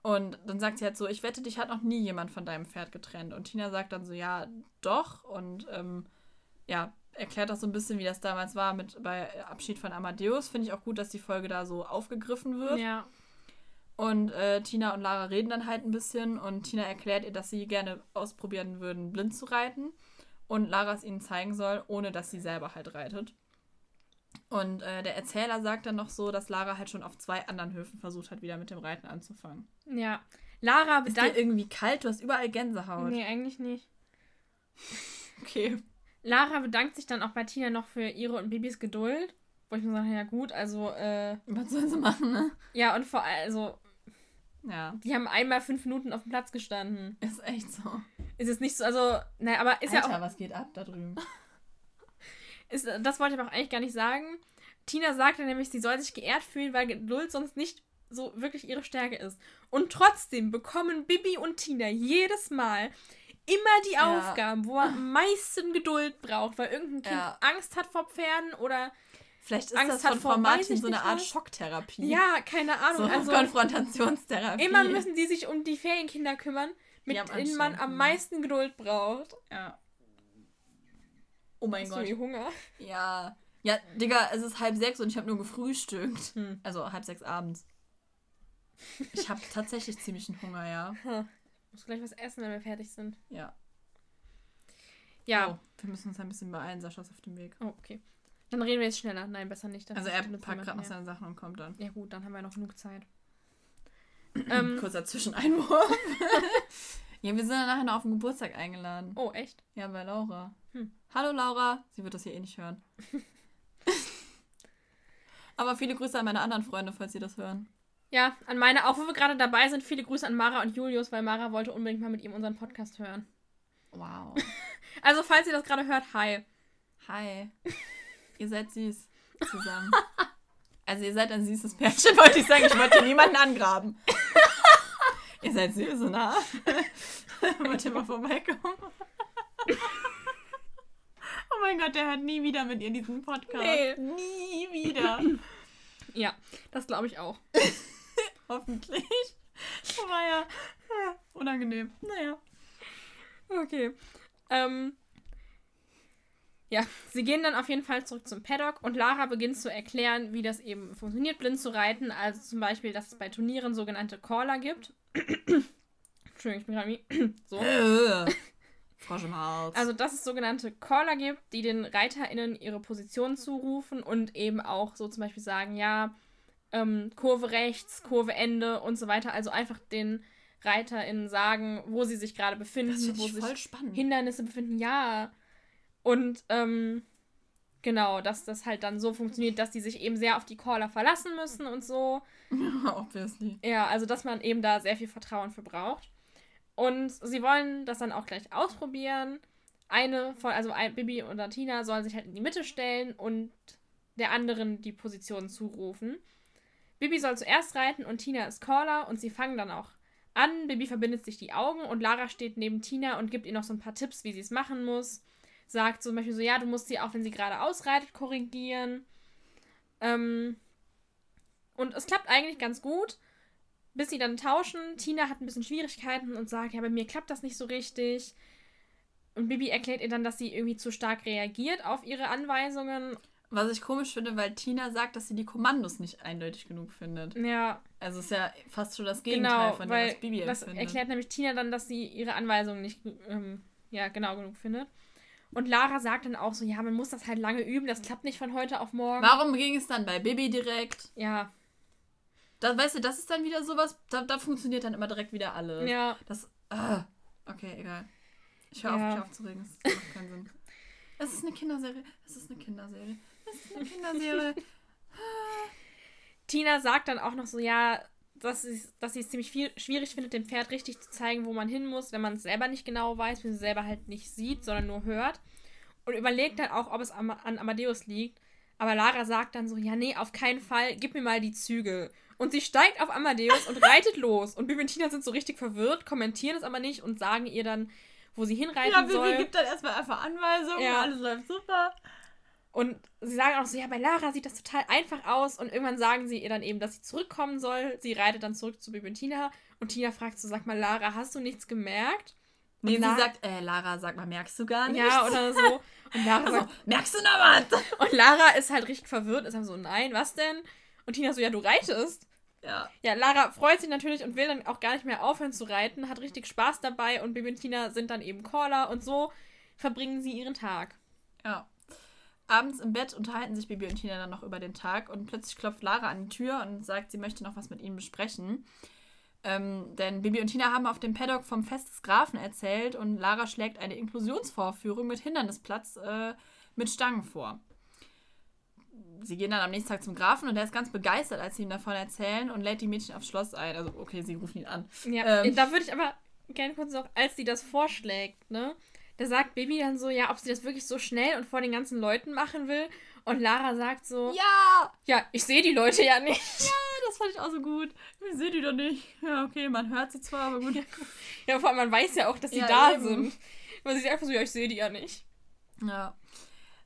Und dann sagt sie halt so, ich wette, dich hat noch nie jemand von deinem Pferd getrennt. Und Tina sagt dann so, ja, doch. Und ähm, ja, erklärt auch so ein bisschen, wie das damals war mit bei Abschied von Amadeus. Finde ich auch gut, dass die Folge da so aufgegriffen wird. Ja. Und äh, Tina und Lara reden dann halt ein bisschen und Tina erklärt ihr, dass sie gerne ausprobieren würden, blind zu reiten. Und Lara es ihnen zeigen soll, ohne dass sie selber halt reitet. Und äh, der Erzähler sagt dann noch so, dass Lara halt schon auf zwei anderen Höfen versucht hat, wieder mit dem Reiten anzufangen. Ja. Lara Ist dir irgendwie kalt? Du hast überall Gänsehaut. Nee, eigentlich nicht. Okay. Lara bedankt sich dann auch bei Tina noch für ihre und Bibis Geduld. Wo ich mir sage, ja gut, also, äh, Was sollen sie machen, ne? ja, und vor allem, also, Ja, die haben einmal fünf Minuten auf dem Platz gestanden. ist echt so. Ist jetzt nicht so, also, naja, aber ist ja auch, was geht ab da drüben? ist, das wollte ich aber auch eigentlich gar nicht sagen. Tina sagte nämlich, sie soll sich geehrt fühlen, weil Geduld sonst nicht so wirklich ihre Stärke ist. Und trotzdem bekommen Bibi und Tina jedes Mal immer die Ja. Aufgaben, wo man am meisten Geduld braucht, weil irgendein Kind Ja. Angst hat vor Pferden oder Vielleicht ist Angst das von vor Frau Martin so eine Art was. Schocktherapie. ja, keine Ahnung. so also Konfrontationstherapie. immer müssen die sich um die Ferienkinder kümmern, mit am denen man am meisten Geduld braucht. Ja. Oh mein Hast du Gott. irgendwie Hunger? Ja. Ja, Digga, es ist halb sechs und ich habe nur gefrühstückt. Hm. Also halb sechs abends. Ich habe tatsächlich ziemlich einen Hunger, ja. Hm. Muss gleich was essen, wenn wir fertig sind. Ja. Ja. Oh, wir müssen uns ein bisschen beeilen, Sascha ist auf dem Weg. Oh, okay. Dann reden wir jetzt schneller. Nein, besser nicht. Das Also er packt gerade noch seine Sachen und kommt dann. Ja gut, dann haben wir noch genug Zeit. ähm, Kurzer Zwischeneinwurf. ja, wir sind dann nachher noch auf den Geburtstag eingeladen. oh, echt? Ja, bei Laura. Hm. Hallo Laura. Sie wird das hier eh nicht hören. Aber viele Grüße an meine anderen Freunde, falls sie das hören. Ja, an meine, auch wo wir gerade dabei sind, viele Grüße an Mara und Julius, weil Mara wollte unbedingt mal mit ihm unseren Podcast hören. Wow. Also, falls ihr das gerade hört, hi. Hi. Ihr seid süß zusammen. Also ihr seid ein süßes Pärchen, wollte ich sagen. Ich wollte niemanden angraben. Ihr seid süß, ne? Wollt ihr mal vorbeikommen? oh mein Gott, der hört nie wieder mit ihr diesen Podcast. Nee. Nie wieder. Ja, das glaube ich auch. Hoffentlich. Oh ja. Unangenehm. Naja. Okay. Ähm, ja, sie gehen dann auf jeden Fall zurück zum Paddock und Lara beginnt zu erklären, wie das eben funktioniert, blind zu reiten. Also zum Beispiel, dass es bei Turnieren sogenannte Caller gibt. Entschuldigung, ich bin gerade wie. so. Äh. Frosch im Hals. Also, dass es sogenannte Caller gibt, die den ReiterInnen ihre Position zurufen und eben auch so zum Beispiel sagen, ja, ähm, Kurve rechts, Kurve Ende und so weiter. Also einfach den ReiterInnen sagen, wo sie sich gerade befinden, wo ich sich spannend. Hindernisse befinden, ja. Und ähm, genau, dass das halt dann so funktioniert, dass die sich eben sehr auf die Caller verlassen müssen und so. Obviously. Ja, also dass man eben da sehr viel Vertrauen für braucht. Und sie wollen das dann auch gleich ausprobieren. Eine von, also ein, Bibi oder Tina sollen sich halt in die Mitte stellen und der anderen die Position zurufen. Bibi soll zuerst reiten und Tina ist Caller und sie fangen dann auch an. Bibi verbindet sich die Augen und Lara steht neben Tina und gibt ihr noch so ein paar Tipps, wie sie es machen muss. Sagt zum Beispiel so, ja, du musst sie auch, wenn sie gerade ausreitet, korrigieren. Ähm, und es klappt eigentlich ganz gut, bis sie dann tauschen. Tina hat ein bisschen Schwierigkeiten und sagt, ja, bei mir klappt das nicht so richtig. Und Bibi erklärt ihr dann, dass sie irgendwie zu stark reagiert auf ihre Anweisungen. Was ich komisch finde, weil Tina sagt, dass sie die Kommandos nicht eindeutig genug findet. Ja, Also ist ja fast schon das Gegenteil genau, von dem, was Bibi das empfindet. erklärt nämlich Tina dann, dass sie ihre Anweisungen nicht ähm, ja, genau genug findet. Und Lara sagt dann auch so, ja, man muss das halt lange üben, das klappt nicht von heute auf morgen. Warum ging es dann bei Bibi direkt? Ja, Da, weißt du, das ist dann wieder sowas, da, da funktioniert dann immer direkt wieder alles. ja. Das. Ah, okay, egal. Ich höre Ja. auf, mich aufzuregen. Das macht keinen Sinn. Es ist eine Kinderserie. Es ist eine Kinderserie. Es ist eine Kinderserie. Tina sagt dann auch noch so, ja, dass sie, dass sie es ziemlich viel, schwierig findet, dem Pferd richtig zu zeigen, wo man hin muss, wenn man es selber nicht genau weiß, wenn sie selber halt nicht sieht, sondern nur hört. Und überlegt dann auch, ob es am, an Amadeus liegt. Aber Lara sagt dann so, ja, nee, auf keinen Fall, gib mir mal die Zügel. Und sie steigt auf Amadeus und reitet los. Und Bibi und Tina sind so richtig verwirrt, kommentieren es aber nicht und sagen ihr dann, wo sie hinreiten ja, Bibi soll. gibt dann erstmal einfach Anweisungen. Ja. Alles läuft super. Und sie sagen auch so, ja, bei Lara sieht das total einfach aus. Und irgendwann sagen sie ihr dann eben, dass sie zurückkommen soll. Sie reitet dann zurück zu Bibi und Tina. Und Tina fragt so, sag mal, Lara, hast du nichts gemerkt? Nee, Und sie La- sagt, äh, Lara, sag mal, merkst du gar nichts? Ja, oder so. Und Lara, Also, sagt, merkst du noch was? und Lara ist halt richtig verwirrt. Ist dann so, nein, was denn? Und Tina so, ja, du reitest. Ja. Ja, Lara freut sich natürlich und will dann auch gar nicht mehr aufhören zu reiten, hat richtig Spaß dabei und Bibi und Tina sind dann eben Caller und so verbringen sie ihren Tag. Ja. Abends im Bett unterhalten sich Bibi und Tina dann noch über den Tag und plötzlich klopft Lara an die Tür und sagt, sie möchte noch was mit ihnen besprechen. Ähm, denn Bibi und Tina haben auf dem Paddock vom Fest des Grafen erzählt und Lara schlägt eine Inklusionsvorführung mit Hindernisplatz äh, mit Stangen vor. Sie gehen dann am nächsten Tag zum Grafen und er ist ganz begeistert, als sie ihm davon erzählen und lädt die Mädchen aufs Schloss ein. Also, okay, sie rufen ihn an. Ja, Ähm. da würde ich aber gerne kurz noch, als sie das vorschlägt, ne? Da sagt Baby dann so, ja, ob sie das wirklich so schnell und vor den ganzen Leuten machen will. Und Lara sagt so, ja, Ja! ich sehe die Leute ja nicht. Das fand ich auch so gut. Ich sehe die doch nicht. Ja, okay, man hört sie zwar, aber gut. Ja, vor allem, man weiß ja auch, dass sie Ja, da eben. sind. Weil sie ist einfach so, ja, ich sehe die ja nicht. Ja.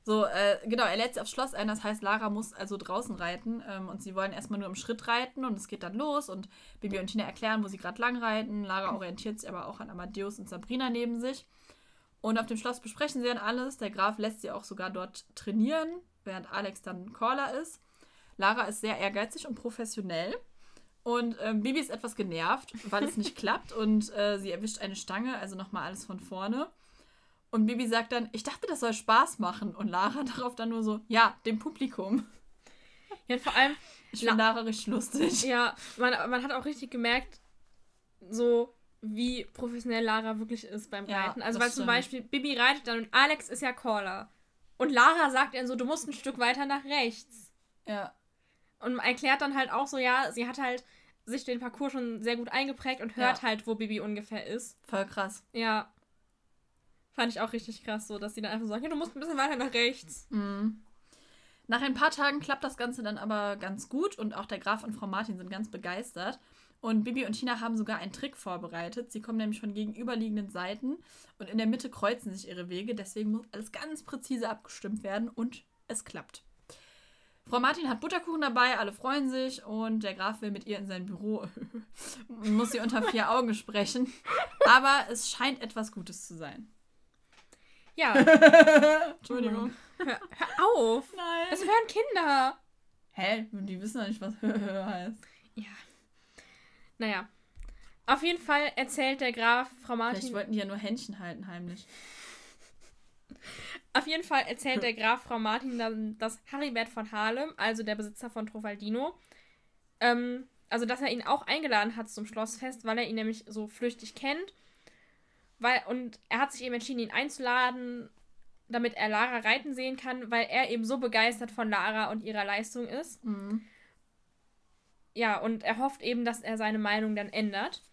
So, äh, genau, er lädt sie aufs Schloss ein, das heißt, Lara muss also draußen reiten ähm, und sie wollen erstmal nur im Schritt reiten und es geht dann los und Bibi und Tina erklären, wo sie gerade lang reiten. Lara orientiert sich aber auch an Amadeus und Sabrina neben sich. Und auf dem Schloss besprechen sie dann alles. Der Graf lässt sie auch sogar dort trainieren, während Alex dann Caller ist. Lara ist sehr ehrgeizig und professionell. Und ähm, Bibi ist etwas genervt, weil es nicht klappt und äh, sie erwischt eine Stange, also nochmal alles von vorne. Und Bibi sagt dann, ich dachte, das soll Spaß machen. Und Lara darauf dann nur so, ja, dem Publikum. Ja, vor allem, Ich finde Lara richtig lustig. ja, man, man hat auch richtig gemerkt, so wie professionell Lara wirklich ist beim Ja, Reiten. Also, weil zum. Beispiel Bibi reitet dann und Alex ist ja Caller. Und Lara sagt dann so, du musst ein Stück weiter nach rechts. Ja. Und erklärt dann halt auch so, ja, sie hat halt sich den Parcours schon sehr gut eingeprägt und hört Ja. halt, wo Bibi ungefähr ist. Voll krass. Ja. Fand ich auch richtig krass, so, dass sie dann einfach sagen, ja, du musst ein bisschen weiter nach rechts. Mhm. Nach ein paar Tagen klappt das Ganze dann aber ganz gut und auch der Graf und Frau Martin sind ganz begeistert. Und Bibi und Tina haben sogar einen Trick vorbereitet. Sie kommen nämlich von gegenüberliegenden Seiten und in der Mitte kreuzen sich ihre Wege. Deswegen muss alles ganz präzise abgestimmt werden und es klappt. Frau Martin hat Butterkuchen dabei, alle freuen sich und der Graf will mit ihr in sein Büro und muss sie unter vier Augen sprechen. Aber es scheint etwas Gutes zu sein. Ja. Entschuldigung. Hör, hör auf. Nein. Das hören Kinder. Hä? Die wissen doch nicht, was heißt. Ja. Naja. Auf jeden Fall erzählt der Graf Frau Vielleicht Martin. wollten die ja nur Händchen halten, heimlich. Auf jeden Fall erzählt der Graf Frau Martin dann, dass Haribert von Harlem, also der Besitzer von Trofaldino, ähm, also dass er ihn auch eingeladen hat zum Schlossfest, weil er ihn nämlich so flüchtig kennt. Weil, und er hat sich eben entschieden, ihn einzuladen, damit er Lara reiten sehen kann, weil er eben so begeistert von Lara und ihrer Leistung ist. Mhm. Ja, und er hofft eben, dass er seine Meinung dann ändert.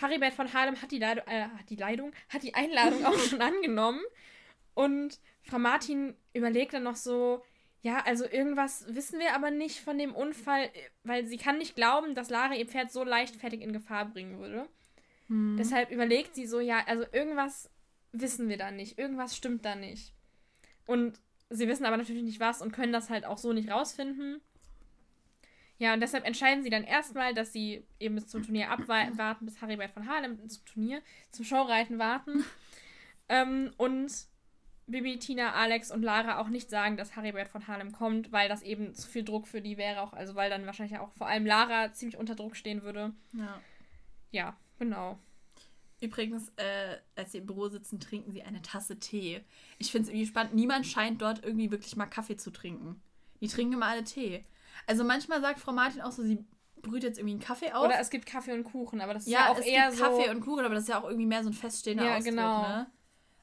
Haribert von Harlem hat die, Leid äh, hat die Leidung, hat die Einladung auch schon angenommen. Und Frau Martin überlegt dann noch so, ja, also irgendwas wissen wir aber nicht von dem Unfall, weil sie kann nicht glauben, dass Lara ihr Pferd so leichtfertig in Gefahr bringen würde. Mhm. Deshalb überlegt sie so, ja, also irgendwas wissen wir da nicht, irgendwas stimmt da nicht. Und sie wissen aber natürlich nicht was und können das halt auch so nicht rausfinden. Ja, und deshalb entscheiden sie dann erstmal, dass sie eben bis zum Turnier abwarten, bis Haribert von Harlem zum Turnier, zum Showreiten warten. ähm, und Bibi, Tina, Alex und Lara auch nicht sagen, dass Haribert von Harlem kommt, weil das eben zu viel Druck für die wäre, auch, also weil dann wahrscheinlich auch vor allem Lara ziemlich unter Druck stehen würde. Ja. Ja, genau. Übrigens, äh, als sie im Büro sitzen, trinken sie eine Tasse Tee. Ich finde es irgendwie spannend. Niemand scheint dort irgendwie wirklich mal Kaffee zu trinken. Die trinken immer alle Tee. Also manchmal sagt Frau Martin auch so, sie brüht jetzt irgendwie einen Kaffee auf. Oder es gibt Kaffee und Kuchen, aber das ist ja, ja, auch es eher gibt so. Kaffee und Kuchen, aber das ist ja auch irgendwie mehr so ein feststehender Ja, Ausdruck, genau. ne?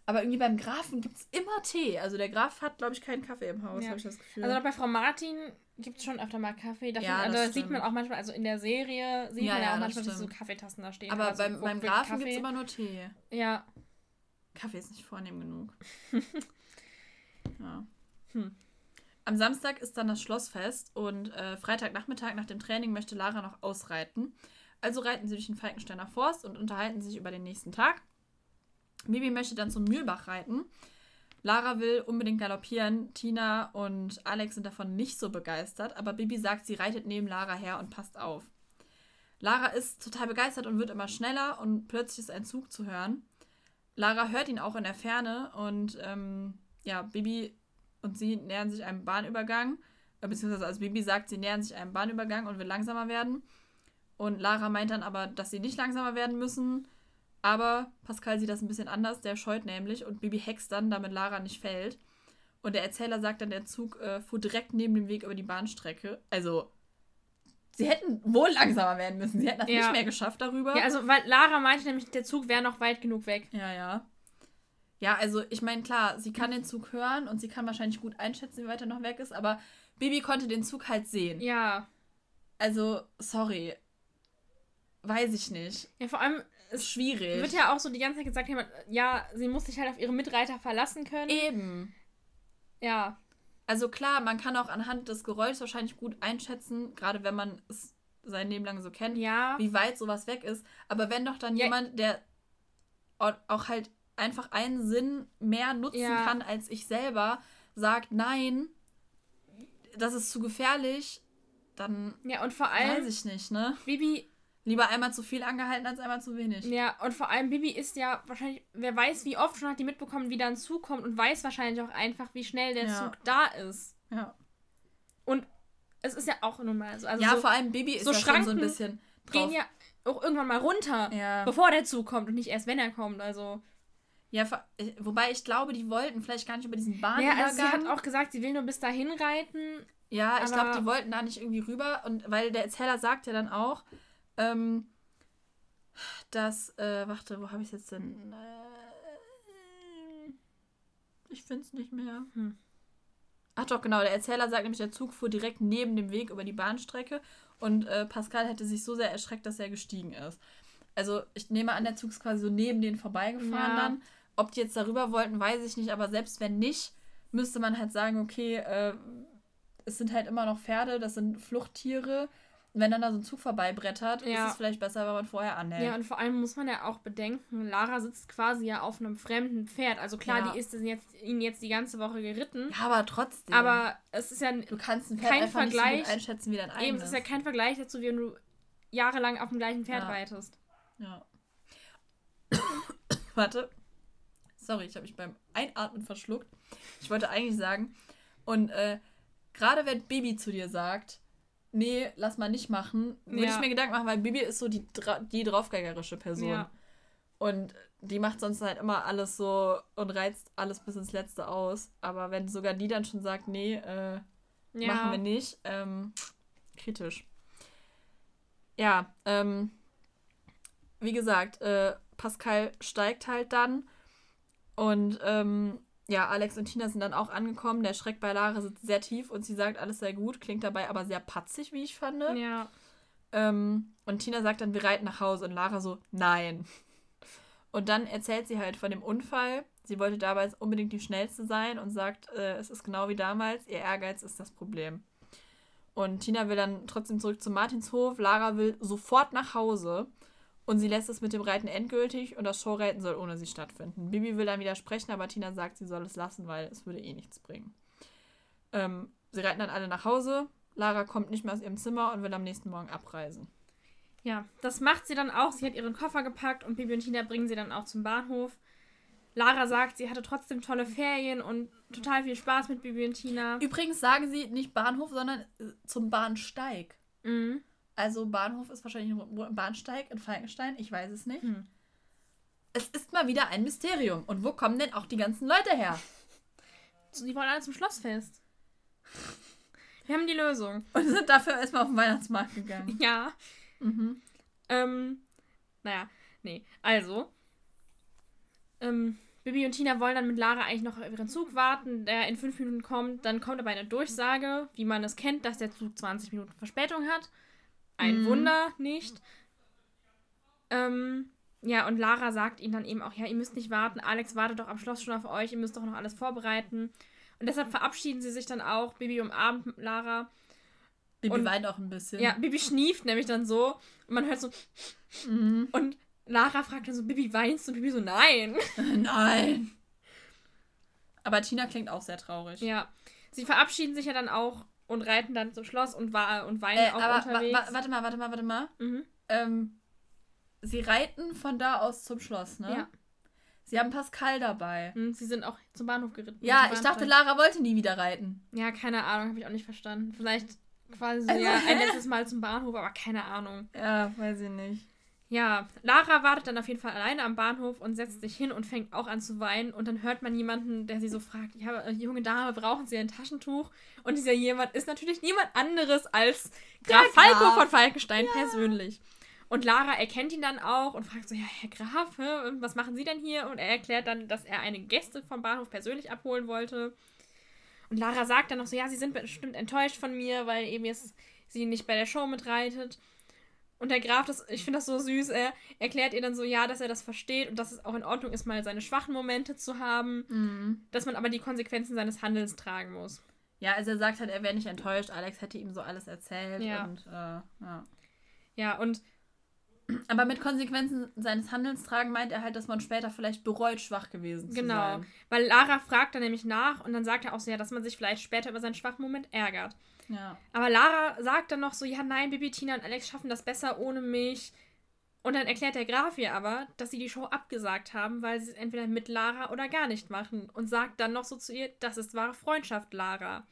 Aber irgendwie beim Grafen gibt es immer Tee. Also der Graf hat, glaube ich, keinen Kaffee im Haus, Ja. habe ich das Gefühl. Also bei Frau Martin gibt es schon öfter mal Kaffee. Dafür, Ja, also das das sieht man auch manchmal, also in der Serie sieht Ja, man ja, auch manchmal, dass so. Kaffeetassen da stehen. aber also beim, beim Grafen gibt es immer nur Tee. Ja, Kaffee ist nicht vornehm genug. ja. Hm. Am Samstag ist dann das Schlossfest und äh, Freitagnachmittag nach dem Training möchte Lara noch ausreiten. Also reiten sie durch den Falkensteiner Forst und unterhalten sich über den nächsten Tag. Bibi möchte dann zum Mühlbach reiten. Lara will unbedingt galoppieren. Tina und Alex sind davon nicht so begeistert, aber Bibi sagt, sie reitet neben Lara her und passt auf. Lara ist total begeistert und wird immer schneller und plötzlich ist ein Zug zu hören. Lara hört ihn auch in der Ferne und ähm, ja, Bibi und sie nähern sich einem Bahnübergang, äh, beziehungsweise als Bibi sagt, sie nähern sich einem Bahnübergang und will langsamer werden. Und Lara meint dann aber, dass sie nicht langsamer werden müssen. Aber Pascal sieht das ein bisschen anders, der scheut nämlich und Bibi hext dann, damit Lara nicht fällt. Und der Erzähler sagt dann, der Zug äh, fuhr direkt neben dem Weg über die Bahnstrecke. Also, sie hätten wohl langsamer werden müssen. Sie hätten das Ja. nicht mehr geschafft darüber. ja, also weil Lara meinte nämlich, der Zug wäre noch weit genug weg. Ja, ja. Ja, also ich meine, klar, sie kann den Zug hören und sie kann wahrscheinlich gut einschätzen, wie weit er noch weg ist, aber Bibi konnte den Zug halt sehen. Ja. Also, sorry. Weiß ich nicht. Ja, vor allem, Ist es schwierig. wird ja auch so die ganze Zeit gesagt, ja, sie muss sich halt auf ihre Mitreiter verlassen können. Eben. Ja. Also klar, man kann auch anhand des Geräuschs wahrscheinlich gut einschätzen, gerade wenn man es sein Leben lang so kennt, Ja. wie weit sowas weg ist. Aber wenn doch dann Ja. jemand, der au- auch halt einfach einen Sinn mehr nutzen Ja. kann als ich selber, sagt, nein, das ist zu gefährlich, dann Ja, und vor weiß allem, ich nicht, ne? Bibi Lieber einmal zu viel angehalten als einmal zu wenig. Ja, und vor allem Bibi ist ja wahrscheinlich, wer weiß, wie oft schon hat die mitbekommen, wie da ein Zug kommt und weiß wahrscheinlich auch einfach, wie schnell der Ja. Zug da ist. Ja, Und es ist ja auch nun mal so. Also ja so vor allem Bibi ist so ja schon so ein bisschen drauf. gehen ja auch irgendwann mal runter, Ja. bevor der Zug kommt und nicht erst, wenn er kommt. Also. Ja, äh, wobei ich glaube, die wollten vielleicht gar nicht über diesen Ja, Bahnübergang. also sie hat auch gesagt, sie will nur bis dahin reiten. Ja, ich glaube, die wollten da nicht irgendwie rüber. Und weil der Erzähler sagt ja dann auch, ähm, dass, äh, warte, wo habe ich es jetzt denn? Äh, ich finde es nicht mehr. Hm. Ach doch, genau, der Erzähler sagt nämlich, der Zug fuhr direkt neben dem Weg über die Bahnstrecke und äh, Pascal hätte sich so sehr erschreckt, dass er gestiegen ist. Also ich nehme an, der Zug ist quasi so neben denen vorbeigefahren Ja. dann. Ob die jetzt darüber wollten, weiß ich nicht, aber selbst wenn nicht, müsste man halt sagen, okay, äh, es sind halt immer noch Pferde, das sind Fluchttiere wenn dann da so ein Zug vorbeibrettert, Ja. ist es vielleicht besser, wenn man vorher anhält. Ja, und vor allem muss man ja auch bedenken, Lara sitzt quasi ja auf einem fremden Pferd. Also klar, Ja. die ist jetzt, ihn jetzt die ganze Woche geritten. Ja, aber trotzdem. Aber es ist ja du kannst ein Pferd kein einfach nicht so Vergleich. einschätzen wie dein eigenes. eben, es ist ja kein Vergleich dazu, wie wenn du jahrelang auf dem gleichen Pferd Ja. reitest. Ja. Warte. Sorry, ich habe mich beim Einatmen verschluckt. Ich wollte eigentlich sagen, und äh, gerade wenn Bibi zu dir sagt, nee, lass mal nicht machen, würde Ja. ich mir Gedanken machen, weil Bibi ist so die, die draufgängerische Person. Ja. Und die macht sonst halt immer alles so und reizt alles bis ins Letzte aus. Aber wenn sogar die dann schon sagt, nee, äh, Ja. machen wir nicht. Ähm, kritisch. Ja, ähm, wie gesagt, äh, Pascal steigt halt dann und ähm, ja, Alex und Tina sind dann auch angekommen. Der Schreck bei Lara sitzt sehr tief und sie sagt, alles sei gut, klingt dabei aber sehr patzig, wie ich fand. Ja. Ähm, und Tina sagt dann, wir reiten nach Hause und Lara so, nein. Und dann erzählt sie halt von dem Unfall. Sie wollte damals unbedingt die Schnellste sein und sagt, äh, es ist genau wie damals, ihr Ehrgeiz ist das Problem. Und Tina will dann trotzdem zurück zum Martinshof. Lara will sofort nach Hause und sie lässt es mit dem Reiten endgültig und das Showreiten soll ohne sie stattfinden. Bibi will dann widersprechen, aber Tina sagt, sie soll es lassen, weil es würde eh nichts bringen. Ähm, sie reiten dann alle nach Hause. Lara kommt nicht mehr aus ihrem Zimmer und will am nächsten Morgen abreisen. Ja, das macht sie dann auch. Sie hat ihren Koffer gepackt und Bibi und Tina bringen sie dann auch zum Bahnhof. Lara sagt, sie hatte trotzdem tolle Ferien und total viel Spaß mit Bibi und Tina. Übrigens sagen sie nicht Bahnhof, sondern äh, zum Bahnsteig. Mhm. Also Bahnhof ist wahrscheinlich ein Bahnsteig in Falkenstein, ich weiß es nicht. Hm. Es ist mal wieder ein Mysterium. Und wo kommen denn auch die ganzen Leute her? Die wollen alle zum Schlossfest. Wir haben die Lösung. Und sind dafür erstmal auf den Weihnachtsmarkt gegangen. Ja. Mhm. Ähm, naja, nee. Also, ähm, Bibi und Tina wollen dann mit Lara eigentlich noch auf ihren Zug warten, der in fünf Minuten kommt. Dann kommt aber eine Durchsage, wie man es kennt, dass der Zug 20 Minuten Verspätung hat. Ein Mhm. Wunder nicht. Ähm, ja, und Lara sagt ihnen dann eben auch, ja, ihr müsst nicht warten, Alex wartet doch am Schloss schon auf euch, ihr müsst doch noch alles vorbereiten. Und deshalb verabschieden sie sich dann auch. Bibi umarmt Lara. Bibi Und- weint auch ein bisschen. Ja, Bibi schnieft nämlich dann so. Und man hört so, Mhm. und Lara fragt dann so, Bibi, weinst du? Und Bibi so, nein. Nein. Aber Tina klingt auch sehr traurig. Ja. Sie verabschieden sich ja dann auch und reiten dann zum Schloss und, wa und weinen Äh, auch aber unterwegs. wa warte mal, warte mal, warte mal. mhm. Ähm, sie reiten von da aus zum Schloss, ne? Ja. Sie haben Pascal dabei. Mhm, Sie sind auch zum Bahnhof geritten. Ja, Zum ich dachte. Lara wollte nie wieder reiten. Ja, keine Ahnung, habe ich auch nicht verstanden. Vielleicht quasi so, Also, ja, ein letztes Mal zum Bahnhof, aber keine Ahnung. Ja, weiß ich nicht. Ja, Lara wartet dann auf jeden Fall alleine am Bahnhof und setzt sich hin und fängt auch an zu weinen. Und dann hört man jemanden, der sie so fragt: Ja, äh, junge Dame, brauchen Sie ein Taschentuch? Und dieser jemand ist natürlich niemand anderes als Graf Falco von Falkenstein persönlich. Und Lara erkennt ihn dann auch und fragt so: Ja, Herr Graf, was machen Sie denn hier? Und er erklärt dann, dass er eine Gäste vom Bahnhof persönlich abholen wollte. Und Lara sagt dann noch so: Ja, Sie sind bestimmt enttäuscht von mir, weil eben jetzt sie nicht bei der Show mitreitet. Und der Graf, das, ich finde das so süß, er erklärt ihr dann so, ja, dass er das versteht und dass es auch in Ordnung ist, mal seine schwachen Momente zu haben, Mhm. dass man aber die Konsequenzen seines Handelns tragen muss. Ja, also er sagt halt, er wäre nicht enttäuscht. Alex hätte ihm so alles erzählt. Ja. Und, äh, ja. Ja, und Aber mit Konsequenzen seines Handelns tragen meint er halt, dass man später vielleicht bereut, schwach gewesen zu genau, sein. weil Lara fragt dann nämlich nach und dann sagt er auch so, ja, dass man sich vielleicht später über seinen schwachen Moment ärgert. Ja. Aber Lara sagt dann noch so, ja, nein, Bibi, Tina und Alex schaffen das besser ohne mich. Und dann erklärt der Graf ihr aber, dass sie die Show abgesagt haben, weil sie es entweder mit Lara oder gar nicht machen. Und sagt dann noch so zu ihr, das ist wahre Freundschaft, Lara.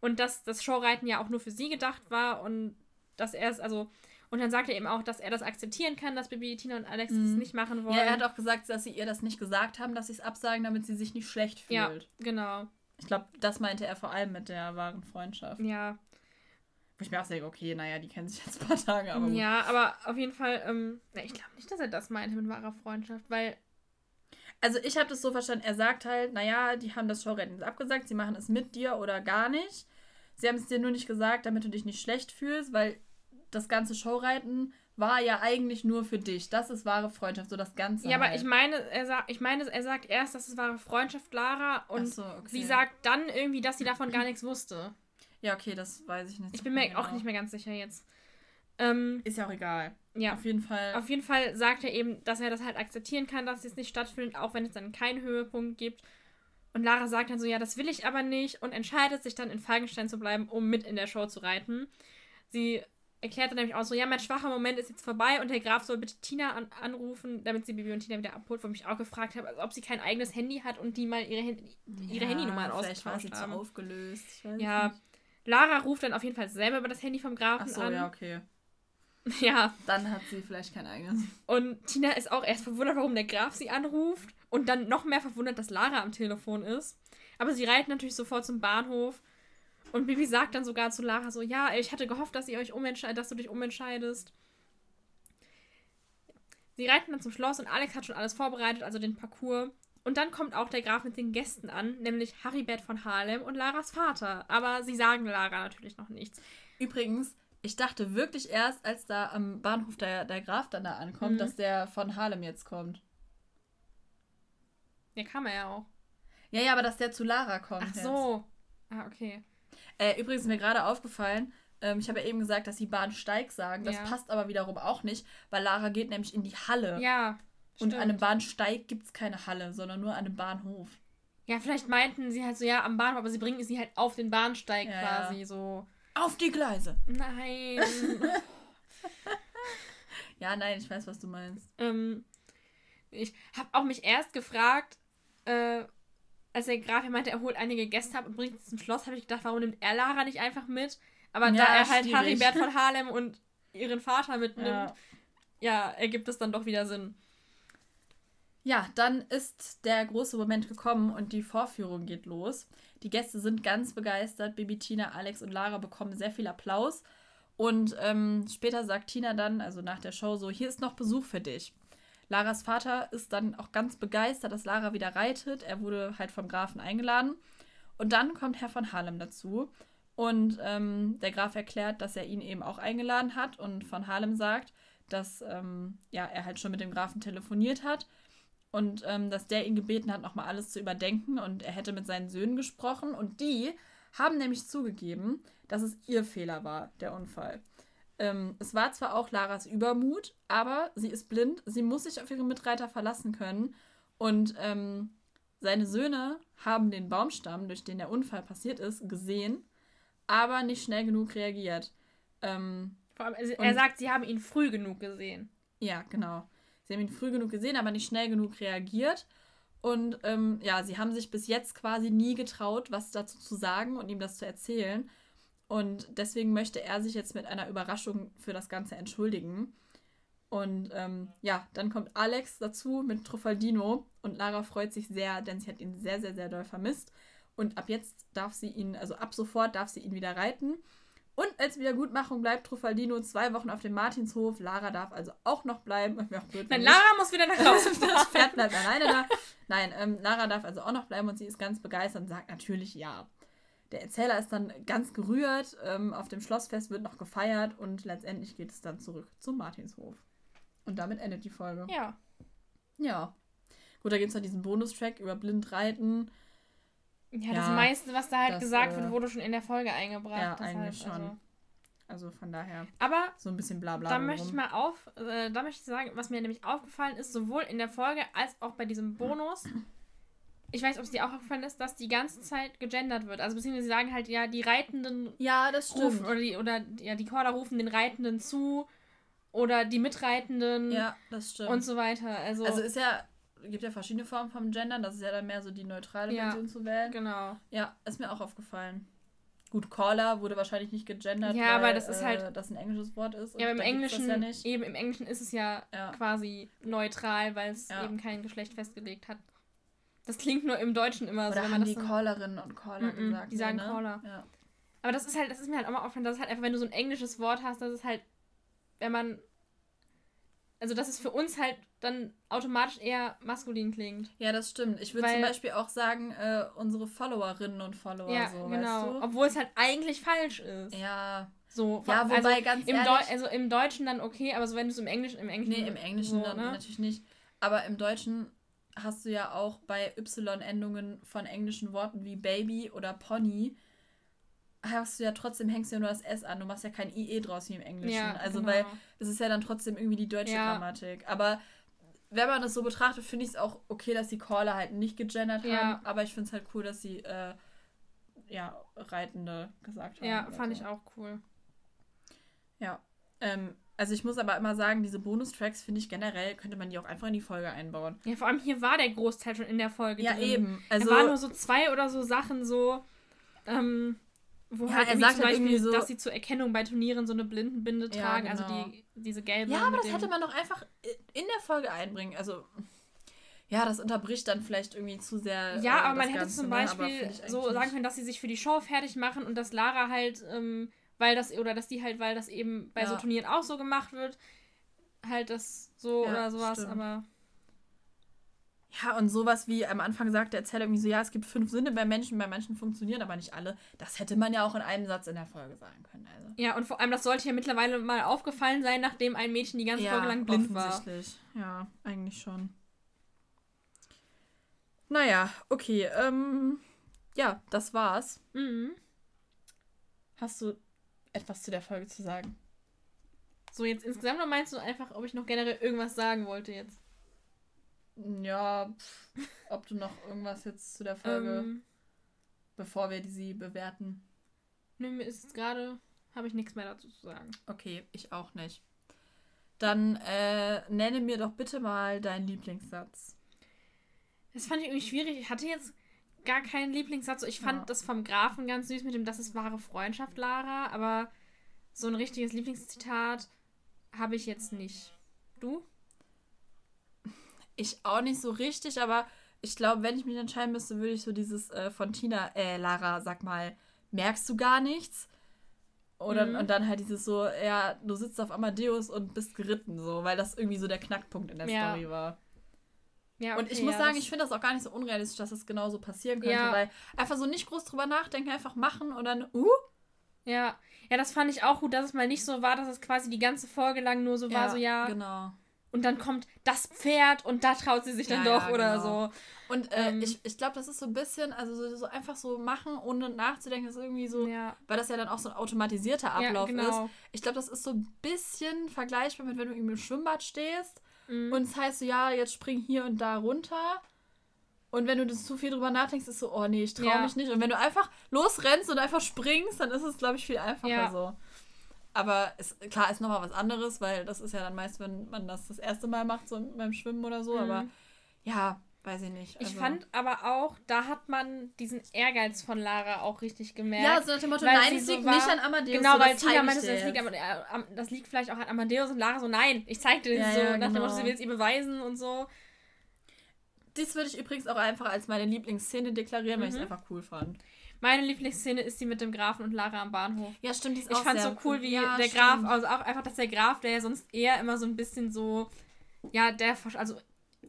Und dass das Showreiten ja auch nur für sie gedacht war und dass er es, also, und dann sagt er eben auch, dass er das akzeptieren kann, dass Bibi, Tina und Alex es Mhm. nicht machen wollen. ja, er hat auch gesagt, dass sie ihr das nicht gesagt haben, dass sie es absagen, damit sie sich nicht schlecht fühlt. Ja, genau. Ich glaube, das meinte er vor allem mit der wahren Freundschaft. Ja. Wo ich mir auch denke, okay, naja, die kennen sich jetzt ein paar Tage, aber gut. ja, aber auf jeden Fall, ähm, ich glaube nicht, dass er das meinte mit wahrer Freundschaft, weil Also ich habe das so verstanden, er sagt halt, naja, die haben das Showrennen abgesagt, sie machen es mit dir oder gar nicht. Sie haben es dir nur nicht gesagt, damit du dich nicht schlecht fühlst, weil das ganze Showreiten war ja eigentlich nur für dich. Das ist wahre Freundschaft, so das Ganze. Ja, aber halt. ich meine, er sagt, ich meine, er sagt erst, dass es wahre Freundschaft, Lara, und so, okay. sie sagt dann irgendwie, dass sie davon gar nichts wusste. Ja, okay, das weiß ich nicht. Ich bin mir genau. auch nicht mehr ganz sicher jetzt. Ähm, Ist ja auch egal. ja. Auf jeden Fall. Auf jeden Fall sagt er eben, dass er das halt akzeptieren kann, dass es nicht stattfindet, auch wenn es dann keinen Höhepunkt gibt. Und Lara sagt dann so, ja, das will ich aber nicht und entscheidet sich dann in Falkenstein zu bleiben, um mit in der Show zu reiten. Sie erklärt dann nämlich auch so, ja, mein schwacher Moment ist jetzt vorbei und der Graf soll bitte Tina an anrufen, damit sie Bibi und Tina wieder abholt, wo ich mich auch gefragt habe, also ob sie kein eigenes Handy hat und die mal ihre, Hand ihre Ja, Handynummern Vielleicht war sie ausgetauscht haben. aufgelöst. Ja, nicht. Lara ruft dann auf jeden Fall selber über das Handy vom Ach Grafen so, an. ja, okay. ja, Dann hat sie vielleicht kein eigenes. Und Tina ist auch erst verwundert, warum der Graf sie anruft. Und dann noch mehr verwundert, dass Lara am Telefon ist. Aber sie reiten natürlich sofort zum Bahnhof. Und Bibi sagt dann sogar zu Lara so, ja, ich hatte gehofft, dass ihr euch umentscheidet, dass du dich umentscheidest. Sie reiten dann zum Schloss und Alex hat schon alles vorbereitet, also den Parcours. Und dann kommt auch der Graf mit den Gästen an, nämlich Haribert von Harlem und Laras Vater. Aber sie sagen Lara natürlich noch nichts. Übrigens, ich dachte wirklich erst, als da am Bahnhof der, der Graf dann da ankommt, Mhm. dass der von Harlem jetzt kommt. Ja, kam er ja auch. Ja, ja, aber dass der zu Lara kommt. Ach jetzt. so. Ah, okay. Äh, übrigens ist mir gerade aufgefallen, ähm, ich habe ja eben gesagt, dass die Bahnsteig sagen. Das Ja. passt aber wiederum auch nicht, weil Lara geht nämlich in die Halle. Ja. Und stimmt. an einem Bahnsteig gibt es keine Halle, sondern nur an einem Bahnhof. Ja, vielleicht meinten sie halt so, ja, am Bahnhof, aber sie bringen sie halt auf den Bahnsteig Ja, quasi so. Auf die Gleise! Nein. Ja, nein, ich weiß, was du meinst. ähm, ich habe auch mich erst gefragt, äh, als der Graf ja meinte, er holt einige Gäste ab und bringt sie zum Schloss, habe ich gedacht, warum nimmt er Lara nicht einfach mit? Aber da Ja, er halt schwierig. Haribert von Harlem und ihren Vater mitnimmt, Ja. ja, ergibt es dann doch wieder Sinn. Ja, dann ist der große Moment gekommen und die Vorführung geht los. Die Gäste sind ganz begeistert. Baby Tina, Alex und Lara bekommen sehr viel Applaus. Und ähm, später sagt Tina dann, also nach der Show, so: Hier ist noch Besuch für dich. Laras Vater ist dann auch ganz begeistert, dass Lara wieder reitet. Er wurde halt vom Grafen eingeladen. Und dann kommt Herr von Harlem dazu. Und ähm, der Graf erklärt, dass er ihn eben auch eingeladen hat. Und von Harlem sagt, dass ähm, ja, er halt schon mit dem Grafen telefoniert hat und ähm, dass der ihn gebeten hat, nochmal alles zu überdenken und er hätte mit seinen Söhnen gesprochen und die haben nämlich zugegeben, dass es ihr Fehler war, der Unfall. Ähm, es war zwar auch Laras Übermut, aber sie ist blind, sie muss sich auf ihre Mitreiter verlassen können und ähm, seine Söhne haben den Baumstamm, durch den der Unfall passiert ist, gesehen, aber nicht schnell genug reagiert. Ähm, Vor allem, also er sagt, sie haben ihn früh genug gesehen. ja, genau. Sie haben ihn früh genug gesehen, aber nicht schnell genug reagiert. Und ähm, ja, sie haben sich bis jetzt quasi nie getraut, was dazu zu sagen und ihm das zu erzählen. Und deswegen möchte er sich jetzt mit einer Überraschung für das Ganze entschuldigen. Und ähm, ja, dann kommt Alex dazu mit Truffaldino und Lara freut sich sehr, denn sie hat ihn sehr, sehr, sehr doll vermisst. Und ab jetzt darf sie ihn, also ab sofort darf sie ihn wieder reiten. Und als Wiedergutmachung bleibt Truffaldino zwei Wochen auf dem Martinshof. Lara darf also auch noch bleiben. Auch blöd, Nein. Lara muss wieder nach Hause das. Pferd bleibt alleine da. Nein, ähm, Lara darf also auch noch bleiben und sie ist ganz begeistert und sagt natürlich ja. Der Erzähler ist dann ganz gerührt. Ähm, auf dem Schlossfest wird noch gefeiert und letztendlich geht es dann zurück zum Martinshof. Und damit endet die Folge. Ja. Ja. Gut, da gibt es noch diesen Bonustrack über Blindreiten. Ja, das Ja, meiste, was da halt das, gesagt äh, wird, wurde schon in der Folge eingebracht. ja, deshalb, eigentlich schon. Also. Also von daher Aber so ein bisschen Blabla. da möchte ich mal auf, äh, da möchte ich sagen, was mir nämlich aufgefallen ist, sowohl in der Folge als auch bei diesem Bonus. Ich weiß, ob es dir auch aufgefallen ist, dass die ganze Zeit gegendert wird. Also beziehungsweise sie sagen halt, ja, die Reitenden Ja, das rufen stimmt. oder die oder ja, die Caller rufen den Reitenden zu oder die Mitreitenden Ja, das stimmt. und so weiter. Also, Also ist ja, gibt ja verschiedene Formen vom Gendern. Das ist ja dann mehr so die neutrale Ja. Version zu wählen. genau. Ja, ist mir auch aufgefallen. Gut, Caller wurde wahrscheinlich nicht gegendert, Ja, aber weil das ist äh, halt- das ein englisches Wort ist. Ja, aber im Englischen, ja nicht. eben im Englischen ist es ja, Ja. quasi neutral, weil es eben kein Geschlecht festgelegt hat. Das klingt nur im Deutschen immer so, Oder wenn haben man die so- Callerinnen und Caller Mm-mm, gesagt? die sagen ne? Caller. Ja. Aber das ist halt, das ist mir halt auch mal aufgefallen, dass es halt einfach, wenn du so ein englisches Wort hast, dass es halt, wenn man. Also, dass es für uns halt dann automatisch eher maskulin klingt. ja, das stimmt. Ich würde zum Beispiel auch sagen, äh, unsere Followerinnen und Follower ja, so, genau. weißt du? Obwohl es halt eigentlich falsch ist. Ja, So, ja also wobei ganz im, ehrlich... also im Deutschen dann okay, aber so wenn du es im Englischen, im Englischen. nee, im Englischen so, dann ne? natürlich nicht. Aber im Deutschen hast du ja auch bei Y-Endungen von englischen Worten wie Baby oder Pony hast du ja trotzdem, hängst du ja nur das S an. Du machst ja kein IE draus wie im Englischen. Ja, also, genau. weil es ist ja dann trotzdem irgendwie die deutsche Ja. Grammatik. Aber wenn man das so betrachtet, finde ich es auch okay, dass die Caller halt nicht gegendert Ja. haben. Aber ich finde es halt cool, dass sie, äh, ja, Reitende gesagt haben. Ja, fand so. ich auch cool. Ja. Ähm, also ich muss aber immer sagen, diese Bonustracks finde ich generell, könnte man die auch einfach in die Folge einbauen. Ja, vor allem hier war der Großteil schon in der Folge Ja, drin. eben. Also, Also, da waren nur so zwei oder so Sachen so, ähm, wo Ja, halt er sagt zum halt Beispiel, irgendwie so- dass sie zur Erkennung bei Turnieren so eine Blindenbinde Ja, tragen, genau. also die, diese gelbe. ja, aber das hätte man doch einfach in der Folge einbringen. Also, ja, das unterbricht dann vielleicht irgendwie zu sehr. Ja, äh, aber man das hätte Ganze, zum ne? Beispiel so sagen können, dass sie sich für die Show fertig machen und dass Lara halt, ähm, weil das, oder dass die halt, weil das eben bei so Ja. Turnieren auch so gemacht wird, halt das so Ja, oder sowas, stimmt. aber Ja, und sowas wie am Anfang sagt der Erzähler irgendwie so, ja, es gibt fünf Sinne bei Menschen, bei Menschen funktionieren aber nicht alle. Das hätte man ja auch in einem Satz in der Folge sagen können. Also. ja, und vor allem, das sollte ja mittlerweile mal aufgefallen sein, nachdem ein Mädchen die ganze Folge lang blind war. offensichtlich. Ja, eigentlich schon. Naja, okay. Ähm, ja, das war's. Mhm. Hast du etwas zu der Folge zu sagen? So, jetzt insgesamt oder meinst du einfach, ob ich noch generell irgendwas sagen wollte jetzt? Ja, pff, ob du noch irgendwas jetzt zu der Folge, Ähm, bevor wir sie bewerten. nö, mir ist jetzt gerade, habe ich nichts mehr dazu zu sagen. Okay, ich auch nicht. Dann äh, nenne mir doch bitte mal deinen Lieblingssatz. Das fand ich irgendwie schwierig. Ich hatte jetzt gar keinen Lieblingssatz. Ich fand Ja. das vom Grafen ganz süß mit dem Das ist wahre Freundschaft, Lara. Aber so ein richtiges Lieblingszitat habe ich jetzt nicht. Du? Ich auch nicht so richtig, aber ich glaube, wenn ich mich entscheiden müsste, würde ich so dieses äh, von Tina, äh, Lara, sag mal, merkst du gar nichts? Oder Mhm. und dann halt dieses so, ja, du sitzt auf Amadeus und bist geritten, so, weil das irgendwie so der Knackpunkt in der Ja. Story war. Ja, Und ich okay, muss ja, sagen, ich finde das auch gar nicht so unrealistisch, dass das genauso passieren könnte, Ja. weil einfach so nicht groß drüber nachdenken, einfach machen und dann, uh, Ja. ja, das fand ich auch gut, dass es mal nicht so war, dass es quasi die ganze Folge lang nur so war, so ja. Genau. Und dann kommt das Pferd und da traut sie sich dann Ja, doch ja, oder genau. so. Und äh, Ähm. ich, ich glaube, das ist so ein bisschen, also so, so einfach so machen, ohne nachzudenken, ist irgendwie so, Ja, weil das ja dann auch so ein automatisierter ja Ablauf ist. genau. Ich glaube, das ist so ein bisschen vergleichbar mit, wenn du irgendwie im Schwimmbad stehst Mhm. und es heißt so, ja, jetzt spring hier und da runter. Und wenn du das zu viel drüber nachdenkst, ist so, oh nee, ich traue Ja. mich nicht. Und wenn du einfach losrennst und einfach springst, dann ist es, glaube ich, viel einfacher Ja. so. Aber es, klar, ist nochmal was anderes, weil das ist ja dann meist, wenn man das das erste Mal macht, so beim Schwimmen oder so. Mhm. Aber ja, weiß ich nicht. Ich also- fand aber auch, da hat man diesen Ehrgeiz von Lara auch richtig gemerkt. Ja, so nach dem Motto, nein, sie es so liegt war- nicht an Amadeus. Genau, so, weil Tina ich meinte, das liegt, jetzt. am, äh, das liegt vielleicht auch an Amadeus und Lara so, nein, ich zeig dir das Ja, so. ja, nach dem genau. Motto, sie will es ihr beweisen und so. Das würde ich übrigens auch einfach als meine Lieblingsszene deklarieren, weil ich es Mhm. einfach cool fand. Meine Lieblingsszene ist die mit dem Grafen und Lara am Bahnhof. Ja, stimmt, die ist Ich auch fand sehr so cool, wie ja, der stimmt. Graf, also auch einfach, dass der Graf, der ja sonst eher immer so ein bisschen so, ja, der, also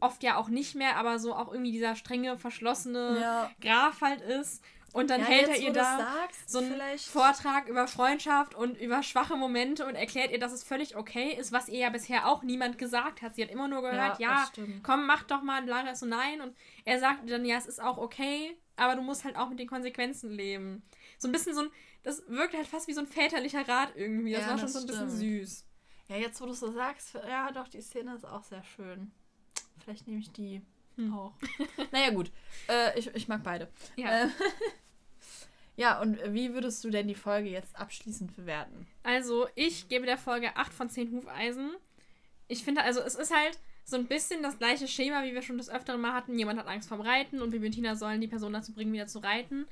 oft ja auch nicht mehr, aber so auch irgendwie dieser strenge, verschlossene Ja. Graf halt ist. Und dann ja, hält jetzt, er ihr da sagst, so einen vielleicht. Vortrag über Freundschaft und über schwache Momente und erklärt ihr, dass es völlig okay ist, was ihr ja bisher auch niemand gesagt hat. Sie hat immer nur gehört, ja, stimmt. komm, mach doch mal. Ist so, nein. Und er sagt ihr dann, ja, es ist auch okay, aber du musst halt auch mit den Konsequenzen leben. So ein bisschen so ein, das wirkt halt fast wie so ein väterlicher Rat irgendwie. Das Ja, war schon das so ein bisschen stimmt. süß. Ja, jetzt, wo du es so sagst, ja, doch, die Szene ist auch sehr schön. Vielleicht nehme ich die Hm. auch. naja, gut. Äh, ich, ich mag beide. Ja. Äh, ja, und wie würdest du denn die Folge jetzt abschließend bewerten? Also, ich gebe der Folge 8 von 10 Hufeisen. Ich finde, also, es ist halt so ein bisschen das gleiche Schema, wie wir schon das öfteren Mal hatten. Jemand hat Angst vorm Reiten und Bibi und Tina sollen die Person dazu bringen, wieder zu reiten.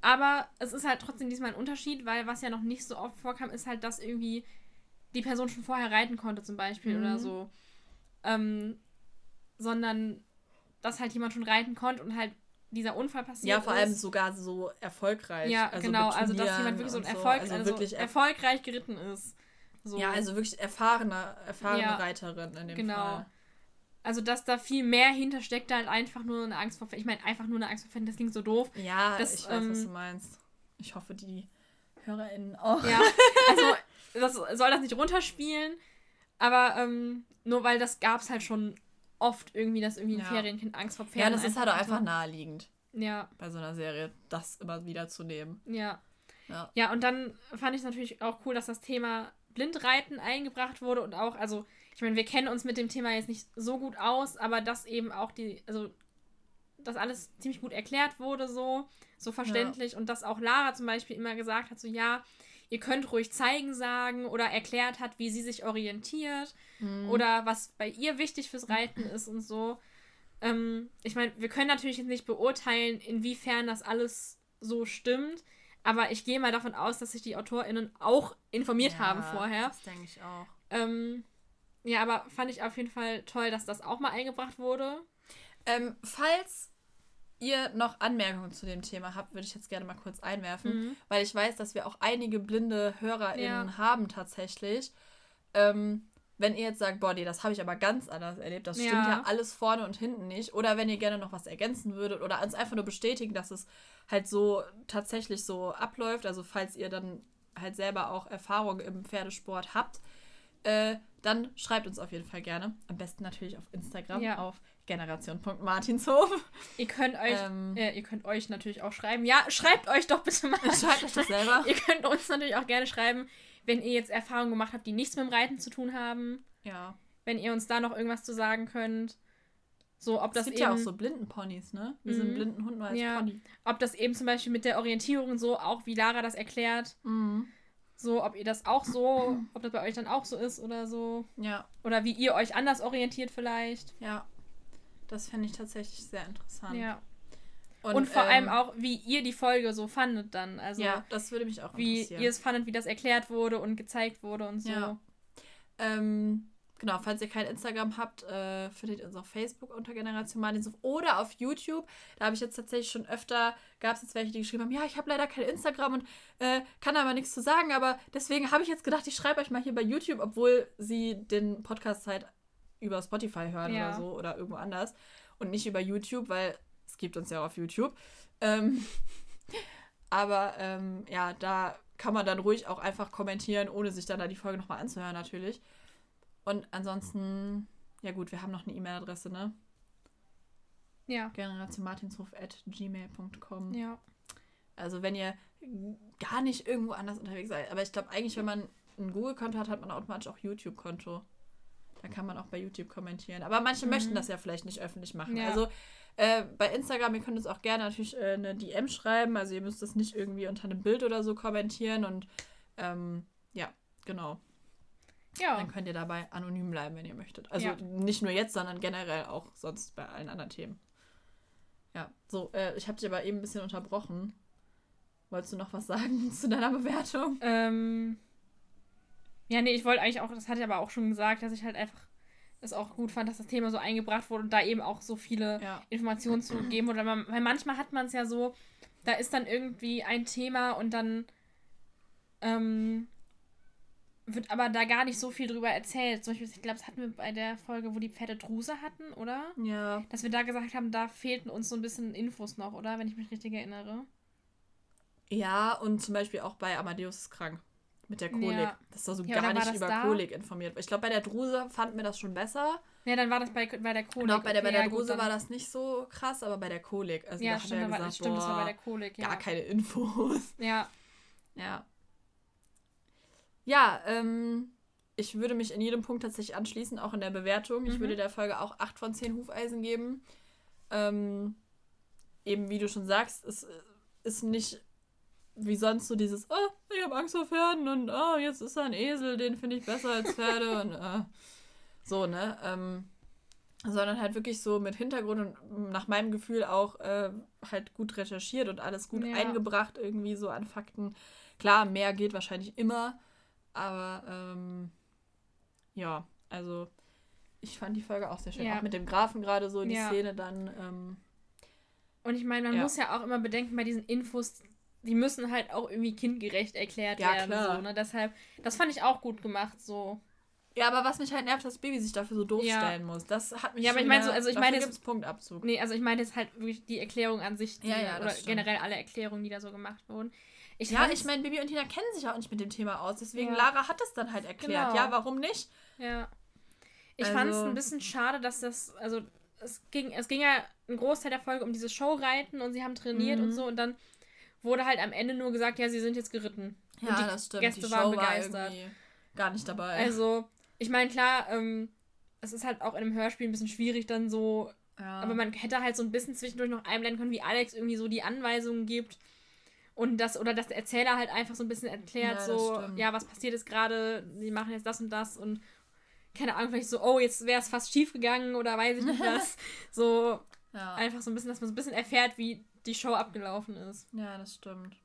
Aber es ist halt trotzdem diesmal ein Unterschied, weil was ja noch nicht so oft vorkam, ist halt, dass irgendwie die Person schon vorher reiten konnte, zum Beispiel Mhm. oder so. Ähm, sondern dass halt jemand schon reiten konnte und halt dieser Unfall passiert Ja, vor allem ist. sogar so erfolgreich. Ja, also genau. Also, dass jemand wirklich so ein Erfolg, also also wirklich er erfolgreich geritten ist. So. Ja, also wirklich erfahrene, erfahrene Ja, Reiterin in dem genau. Fall. Also, dass da viel mehr hintersteckt, halt einfach nur eine Angst vor. Ich meine, einfach nur eine Angst vor Pferden, das klingt so doof. Ja, Das, ich weiß, was ähm, du meinst. Ich hoffe, die HörerInnen auch. Ja, also, das soll das nicht runterspielen, aber ähm, nur weil das gab es halt schon oft irgendwie, dass irgendwie ein Ja. Ferienkind Angst vor Ja, Pferden das ist halt auch einfach naheliegend Ja, bei so einer Serie, das immer wieder zu nehmen. ja. Ja. Ja, und dann fand ich es natürlich auch cool, dass das Thema Blindreiten eingebracht wurde und auch, also, ich meine, wir kennen uns mit dem Thema jetzt nicht so gut aus, aber dass eben auch die, also, dass alles ziemlich gut erklärt wurde, so, so verständlich und dass auch Lara zum Beispiel immer gesagt hat, so, ja, ihr könnt ruhig zeigen sagen oder erklärt hat, wie sie sich orientiert Mhm. oder was bei ihr wichtig fürs Reiten ist und so. Ähm, ich meine, wir können natürlich jetzt nicht beurteilen, inwiefern das alles so stimmt, aber ich gehe mal davon aus, dass sich die AutorInnen auch informiert haben vorher. Das denke ich auch. Ähm, ja, aber fand ich auf jeden Fall toll, dass das auch mal eingebracht wurde. Ähm, falls ihr noch Anmerkungen zu dem Thema habt, würde ich jetzt gerne mal kurz einwerfen, Mhm. weil ich weiß, dass wir auch einige blinde HörerInnen Ja. haben tatsächlich. Ähm, wenn ihr jetzt sagt, boah, nee, das habe ich aber ganz anders erlebt, das stimmt Ja. ja alles vorne und hinten nicht. Oder wenn ihr gerne noch was ergänzen würdet oder uns einfach nur bestätigen, dass es halt so tatsächlich so abläuft, also falls ihr dann halt selber auch Erfahrung im Pferdesport habt, äh, dann schreibt uns auf jeden Fall gerne. Am besten natürlich auf Instagram Ja. auf generation.martinshof. Ihr könnt euch, Ähm. äh, ihr könnt euch natürlich auch schreiben. Ja, schreibt euch doch bitte mal. Schreibt euch das selber. Ihr könnt uns natürlich auch gerne schreiben, wenn ihr jetzt Erfahrungen gemacht habt, die nichts mit dem Reiten zu tun haben. Ja. Wenn ihr uns da noch irgendwas zu sagen könnt. So, ob Es das gibt eben, ja auch so Blindenponys, ne? Wie so ein Mhm. blinden Hund nur als Ja. Pony. ob das eben zum Beispiel mit der Orientierung so, auch wie Lara das erklärt, Mhm. so, ob ihr das auch so, ob das bei euch dann auch so ist oder so. Ja, Oder wie ihr euch anders orientiert vielleicht. ja. Das finde ich tatsächlich sehr interessant. Ja. Und, vor ähm, allem auch, wie ihr die Folge so fandet dann. Also Ja, das würde mich auch wie interessieren. ihr es fandet, wie das erklärt wurde und gezeigt wurde und so. Ja. Ähm, genau, falls ihr kein Instagram habt, äh, findet ihr uns auf Facebook unter Generation Martinshof oder auf YouTube. Da habe ich jetzt tatsächlich schon öfter, gab es jetzt welche, die geschrieben haben, ja, ich habe leider kein Instagram und äh, kann aber nichts zu sagen, aber deswegen habe ich jetzt gedacht, ich schreibe euch mal hier bei YouTube, obwohl sie den Podcast halt über Spotify hören Ja. oder so oder irgendwo anders und nicht über YouTube, weil es gibt uns ja auf YouTube. Ähm, aber ähm, ja, da kann man dann ruhig auch einfach kommentieren, ohne sich dann da die Folge nochmal anzuhören, natürlich. Und ansonsten, ja gut, wir haben noch eine E-Mail-Adresse, ne? Ja. generationmartinshof.gmail.com. Ja. Also wenn ihr gar nicht irgendwo anders unterwegs seid. Aber ich glaube eigentlich, wenn man ein Google-Konto hat, hat man automatisch auch YouTube-Konto. Da kann man auch bei YouTube kommentieren. Aber manche Mhm. möchten das ja vielleicht nicht öffentlich machen. Ja. Also äh, bei Instagram, ihr könnt uns auch gerne natürlich äh, eine DM schreiben. Also ihr müsst das nicht irgendwie unter einem Bild oder so kommentieren. Und ähm, ja, genau. Ja. Dann könnt ihr dabei anonym bleiben, wenn ihr möchtet. Also Ja. nicht nur jetzt, sondern generell auch sonst bei allen anderen Themen. Ja, so, äh, ich habe dich aber eben ein bisschen unterbrochen. Wolltest du noch was sagen zu deiner Bewertung? Ähm, ja, nee, ich wollte eigentlich auch, das hatte ich aber auch schon gesagt, dass ich halt einfach es auch gut fand, dass das Thema so eingebracht wurde und da eben auch so viele Ja. Informationen zu geben. Oder man, weil manchmal hat man es ja so, da ist dann irgendwie ein Thema und dann ähm, wird aber da gar nicht so viel drüber erzählt. Zum Beispiel, ich glaube, das hatten wir bei der Folge, wo die Pferde Druse hatten, oder? Ja. Dass wir da gesagt haben, da fehlten uns so ein bisschen Infos noch, oder? Wenn ich mich richtig erinnere. Ja, und zum Beispiel auch bei Amadeus ist krank. Mit der Kolik. Ja. Das ist so Ja, gar nicht über da? Kolik informiert. Ich glaube, bei der Druse fanden wir das schon besser. Ja, dann war das bei, bei der Kolik. Genau, bei der, bei Okay, der ja, gut, Druse war das nicht so krass, aber bei der Kolik. Also Ja, da stimmt, hat er gesagt, stimmt das war bei boah, der Kolik, ja. gar keine Infos. Ja, Ja. Ja, ähm, ich würde mich in jedem Punkt tatsächlich anschließen, auch in der Bewertung. Ich Mhm. würde der Folge auch 8 von 10 Hufeisen geben. Ähm, eben wie du schon sagst, es äh, ist nicht wie sonst so dieses, oh, ich habe Angst vor Pferden und oh, jetzt ist da ein Esel, den finde ich besser als Pferde und äh, so, ne? Ähm, sondern halt wirklich so mit Hintergrund und nach meinem Gefühl auch äh, halt gut recherchiert und alles gut Ja. eingebracht, irgendwie so an Fakten. Klar, mehr geht wahrscheinlich immer, aber ähm, ja, also ich fand die Folge auch sehr schön. Ja. Auch mit dem Grafen gerade so, die Ja. Szene dann. Ähm, und ich meine, man Ja. muss ja auch immer bedenken bei diesen Infos, die müssen halt auch irgendwie kindgerecht erklärt Ja, werden. klar. So, ne? Deshalb, das fand ich auch gut gemacht, so. ja, aber was mich halt nervt, dass Baby sich dafür so doof Ja. stellen muss. Das hat mich Ja, aber ich meine so- also ich meine jetzt- Punktabzug. Nee, also ich meine jetzt halt wirklich die Erklärung an sich, die, Ja, ja, oder stimmt. generell alle Erklärungen, die da so gemacht wurden. Ich Ja, ich meine, Bibi und Tina kennen sich auch nicht mit dem Thema aus. Deswegen. Lara hat es dann halt erklärt. Genau. Ja, warum nicht? Ja. Ich Also- fand es ein bisschen schade, dass das, also es ging, es ging ja ein Großteil der Folge um dieses Showreiten und sie haben trainiert Mhm. und so und dann wurde halt am Ende nur gesagt, ja, sie sind jetzt geritten. Ja, und die das stimmt. Gäste die waren Show war begeistert. irgendwie gar nicht dabei. Also, ich meine, klar, ähm, es ist halt auch in einem Hörspiel ein bisschen schwierig dann so, ja. aber man hätte halt so ein bisschen zwischendurch noch einblenden können, wie Alex irgendwie so die Anweisungen gibt. Und das, oder dass der Erzähler halt einfach so ein bisschen erklärt, Ja, so, stimmt. ja, was passiert jetzt gerade, die machen jetzt das und das und keine Ahnung, vielleicht so, oh, jetzt wäre es fast schief gegangen oder weiß ich nicht was. so, ja. einfach so ein bisschen, dass man so ein bisschen erfährt, wie die Show abgelaufen ist. ja, das stimmt.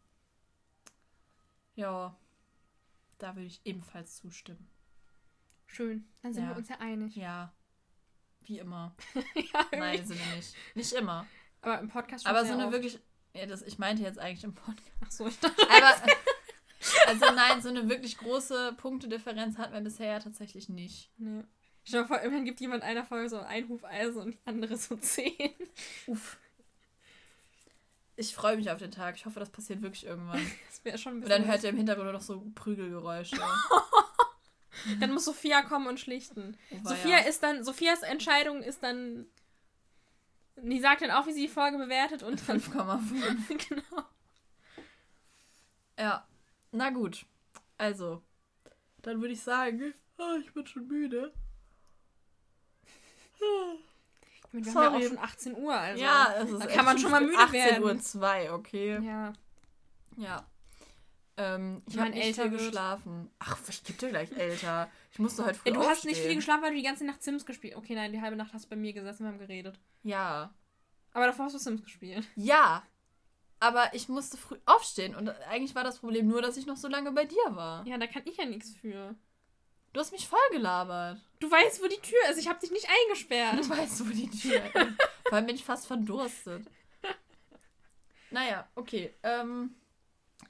Ja. Da würde ich ebenfalls zustimmen. Schön, dann sind Ja. wir uns ja einig. Ja. Wie immer. ja, Nein, sind wir nicht. Nicht immer. Aber im Podcast Aber schon so sehr eine oft. wirklich. Ja, das, ich meinte jetzt eigentlich im Podcast. Ach so, ich dachte. Aber. Also nein, so eine wirklich große Punktedifferenz hatten wir bisher ja tatsächlich nicht. Nee. Dir mal vor, irgendwann gibt jemand einer Folge so ein Hufeisen und die andere so zehn. Uff. Ich freue mich auf den Tag. Ich hoffe, das passiert wirklich irgendwann. Das wäre schon ein Und bisschen. dann hört ihr im Hintergrund noch so Prügelgeräusche. Dann muss Sophia kommen und schlichten. Oh, Sophia ja. ist dann, Sophias Entscheidung ist dann. Die sagt dann auch, wie sie die Folge bewertet und dann. 5,5. genau. Ja. Na gut. Also. Dann würde ich sagen, ah, ich bin schon müde. Wir haben ja Sorry. auch schon 18 Uhr, also. ja, es ist da kann man schon mal müde 18 werden. Uhr 2, okay. Ja. Ja. Ähm, ich habe nicht älter viel geschlafen. Ach, ich gebe dir gleich älter. Ich musste heute früh Ja, du hast nicht viel aufstehen. geschlafen, weil du die ganze Nacht Sims gespielt Okay, nein, die halbe Nacht hast du bei mir gesessen und haben geredet. Ja. Aber davor hast du Sims gespielt. Ja. Aber ich musste früh aufstehen und eigentlich war das Problem nur, dass ich noch so lange bei dir war. Ja, da kann ich ja nichts für. Du hast mich voll gelabert. Du weißt, wo die Tür ist. Ich habe dich nicht eingesperrt. Du weißt, wo die Tür ist. Vor allem bin ich fast verdurstet. Naja, okay. Ähm,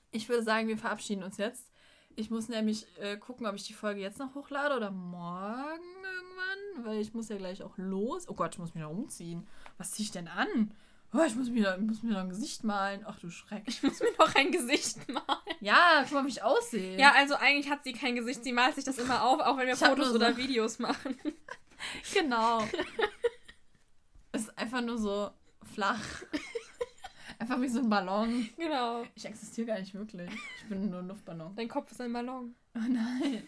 ich würde sagen, wir verabschieden uns jetzt. Ich muss nämlich äh, gucken, ob ich die Folge jetzt noch hochlade oder morgen irgendwann, weil ich muss ja gleich auch los. Oh Gott, ich muss mich noch umziehen. Was ziehe ich denn an? Oh, ich muss mir, da, muss mir noch ein Gesicht malen. Ach du Schreck. Ich muss mir noch ein Gesicht malen. Ja, guck mal, wie ich aussehe. Ja, also eigentlich hat sie kein Gesicht. Sie malt sich das immer auf, auch wenn wir Ich Fotos so- oder Videos machen. Genau. es ist einfach nur so flach. Einfach wie so ein Ballon. Genau. Ich existiere gar nicht wirklich. Ich bin nur ein Luftballon. Dein Kopf ist ein Ballon. Oh nein.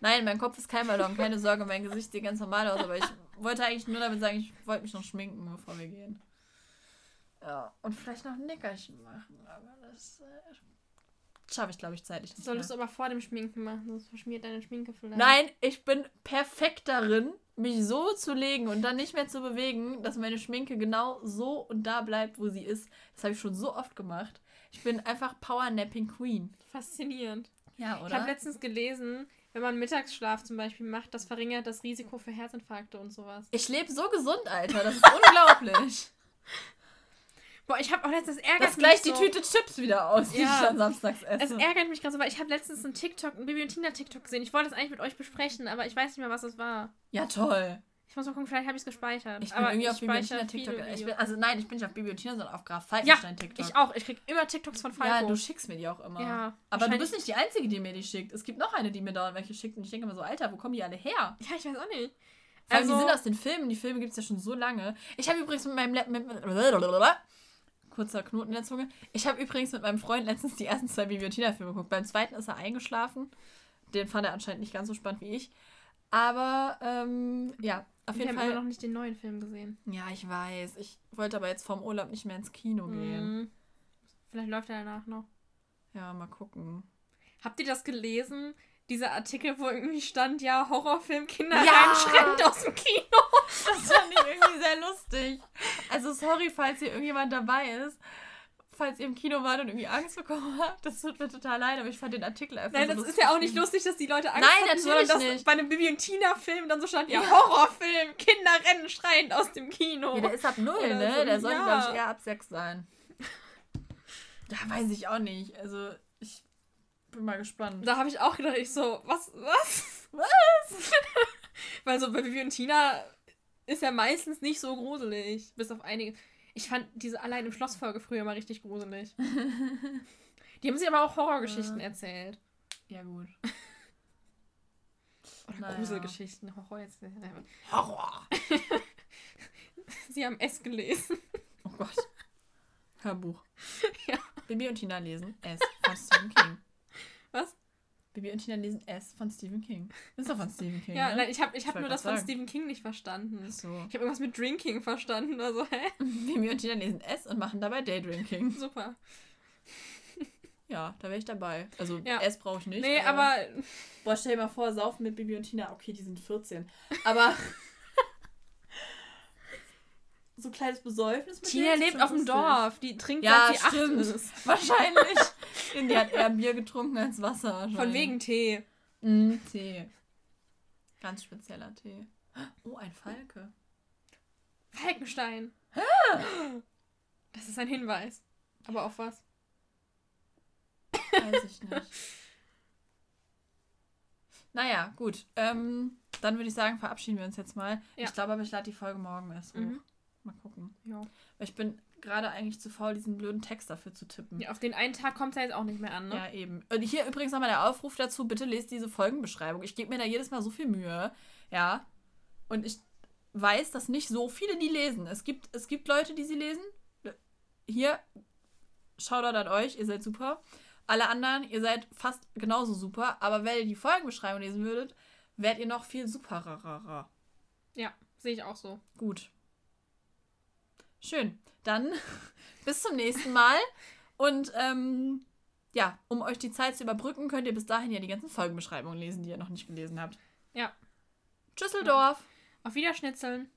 Nein, mein Kopf ist kein Ballon. Keine Sorge, mein Gesicht sieht ganz normal aus. Aber ich wollte eigentlich nur damit sagen, ich wollte mich noch schminken, bevor wir gehen. Ja, und vielleicht noch ein Nickerchen machen. Aber das äh, schaffe ich, glaube ich, zeitlich nicht Solltest mehr. du aber vor dem Schminken machen, sonst verschmiert deine Schminke vielleicht. Nein, ich bin perfekt darin, mich so zu legen und dann nicht mehr zu bewegen, dass meine Schminke genau so und da bleibt, wo sie ist. Das habe ich schon so oft gemacht. Ich bin einfach Powernapping Queen. Faszinierend. Ja, Ich habe letztens gelesen, wenn man Mittagsschlaf zum Beispiel macht, das verringert das Risiko für Herzinfarkte und sowas. Ich lebe so gesund, Alter. Das ist unglaublich. Boah, ich habe auch letztens ärgert Lass gleich mich die so. Tüte Chips wieder aus, die Ja. ich dann samstags Es esse. ärgert mich gerade so, weil ich habe letztens einen TikTok, einen Bibi und Tina TikTok gesehen. Ich wollte es eigentlich mit euch besprechen, aber ich weiß nicht mehr, was es war. Ja, toll. Ich muss mal gucken, vielleicht habe ich es gespeichert. Ich bin aber irgendwie auf Bibi und Tina TikTok. Ich bin, also nein, ich bin nicht auf Bibi und Tina, sondern auf Graf ja, Falkenstein TikTok. ich auch. Ich krieg immer TikToks von Falco. Ja, du schickst mir die auch immer. Ja, Aber du bist nicht die Einzige, die mir die schickt. Es gibt noch eine, die mir dauernd welche schickt. Und ich denke immer so, Alter, wo kommen die alle her? Ja, ich weiß auch nicht. Also, die sind aus den Filmen. Die Filme gibt es ja schon so lange. Ich habe übrigens mit meinem... Mit, mit, kurzer Knoten in der Zunge. Ich habe übrigens mit meinem Freund letztens die ersten zwei Tina-Filme geguckt. Beim zweiten ist er eingeschlafen. Den fand er anscheinend nicht ganz so spannend wie ich. Aber, ähm, ja, auf wir jeden haben immer Fall... noch nicht den neuen Film gesehen. Ja, ich weiß. Ich wollte aber jetzt vorm Urlaub nicht mehr ins Kino gehen. Mhm. Vielleicht läuft er danach noch. Ja, mal gucken. Habt ihr das gelesen? Dieser Artikel, wo irgendwie stand, ja, Horrorfilm, Kinder Ja! reinschreckend aus dem Kino. Das fand ich irgendwie sehr lustig. Also sorry, falls hier irgendjemand dabei ist. Falls ihr im Kino wart und irgendwie Angst bekommen habt, das tut mir total leid, aber ich fand den Artikel einfach Nein, so das lustig ist ja auch nicht lustig, dass die Leute Angst Nein, hatten, sondern natürlich dass nicht. bei einem Bibi und Tina Film dann so stand, ja. Horrorfilm, Kinder rennen schreiend aus dem Kino. Ja, der ist ab null, Oder ne? so, Der sollte, ja. glaube ich, eher ab sechs sein. Ja, weiß ich auch nicht. Also, bin mal gespannt. Da habe ich auch gedacht, ich so, was, was? Was? Weil so bei Bibi und Tina ist ja meistens nicht so gruselig. Bis auf einige. Ich fand diese Allein im Schloss-Folge früher mal richtig gruselig. Die haben sich aber auch Horrorgeschichten Ja. erzählt. Ja, gut. Oder Naja. Gruselgeschichten. Horror jetzt. Horror. Sie haben es gelesen. Oh Gott. Hörbuch. Ja. Bibi und Tina lesen S von Stephen King. Was? Bibi und Tina lesen S von Stephen King. Das ist doch von Stephen King. Ja, ne? nein, ich habe ich hab nur das von sagen. Stephen King nicht verstanden. Ach so. Ich habe irgendwas mit Drinking verstanden oder so. Hä? Bibi und Tina lesen S und machen dabei Daydrinking. Super. Ja, da wäre ich dabei. Also Ja. S brauche ich nicht. nee, aber Boah, stell dir mal vor, saufen mit Bibi und Tina. Okay, die sind 14. Aber. so ein kleines Besäufnis mit Tina lebt auf dem. Dorf. Die trinkt Ja, seit sie acht ist. Wahrscheinlich. die hat eher Bier getrunken als Wasser. Von wegen Tee. Mm, Tee. Ganz spezieller Tee. Oh, ein Falke. Falkenstein. Das ist ein Hinweis. Aber auf was? Weiß ich nicht. Naja, gut. Ähm, dann würde ich sagen, verabschieden wir uns jetzt mal. Ja. Ich glaube aber, ich lade die Folge morgen erst hoch. Mhm. Mal gucken. Ja. Weil ich bin gerade eigentlich zu faul, diesen blöden Text dafür zu tippen. ja auf den einen Tag kommt es ja jetzt auch nicht mehr an, ne? Ja, eben. Und hier übrigens nochmal der Aufruf dazu, bitte lest diese Folgenbeschreibung. Ich gebe mir da jedes Mal so viel Mühe. Ja. Und ich weiß, dass nicht so viele die lesen. Es gibt, es gibt Leute, die sie lesen. Hier, Shoutout an euch, ihr seid super. Alle anderen, ihr seid fast genauso super. Aber wenn ihr die Folgenbeschreibung lesen würdet, wärt ihr noch viel superer. Ja, sehe ich auch so. Gut. Schön. Dann bis zum nächsten Mal. Und ähm, ja, um euch die Zeit zu überbrücken, könnt ihr bis dahin ja die ganzen Folgenbeschreibungen lesen, die ihr noch nicht gelesen habt. Ja. Tschüsseldorf. Auf Wiederschnitzeln.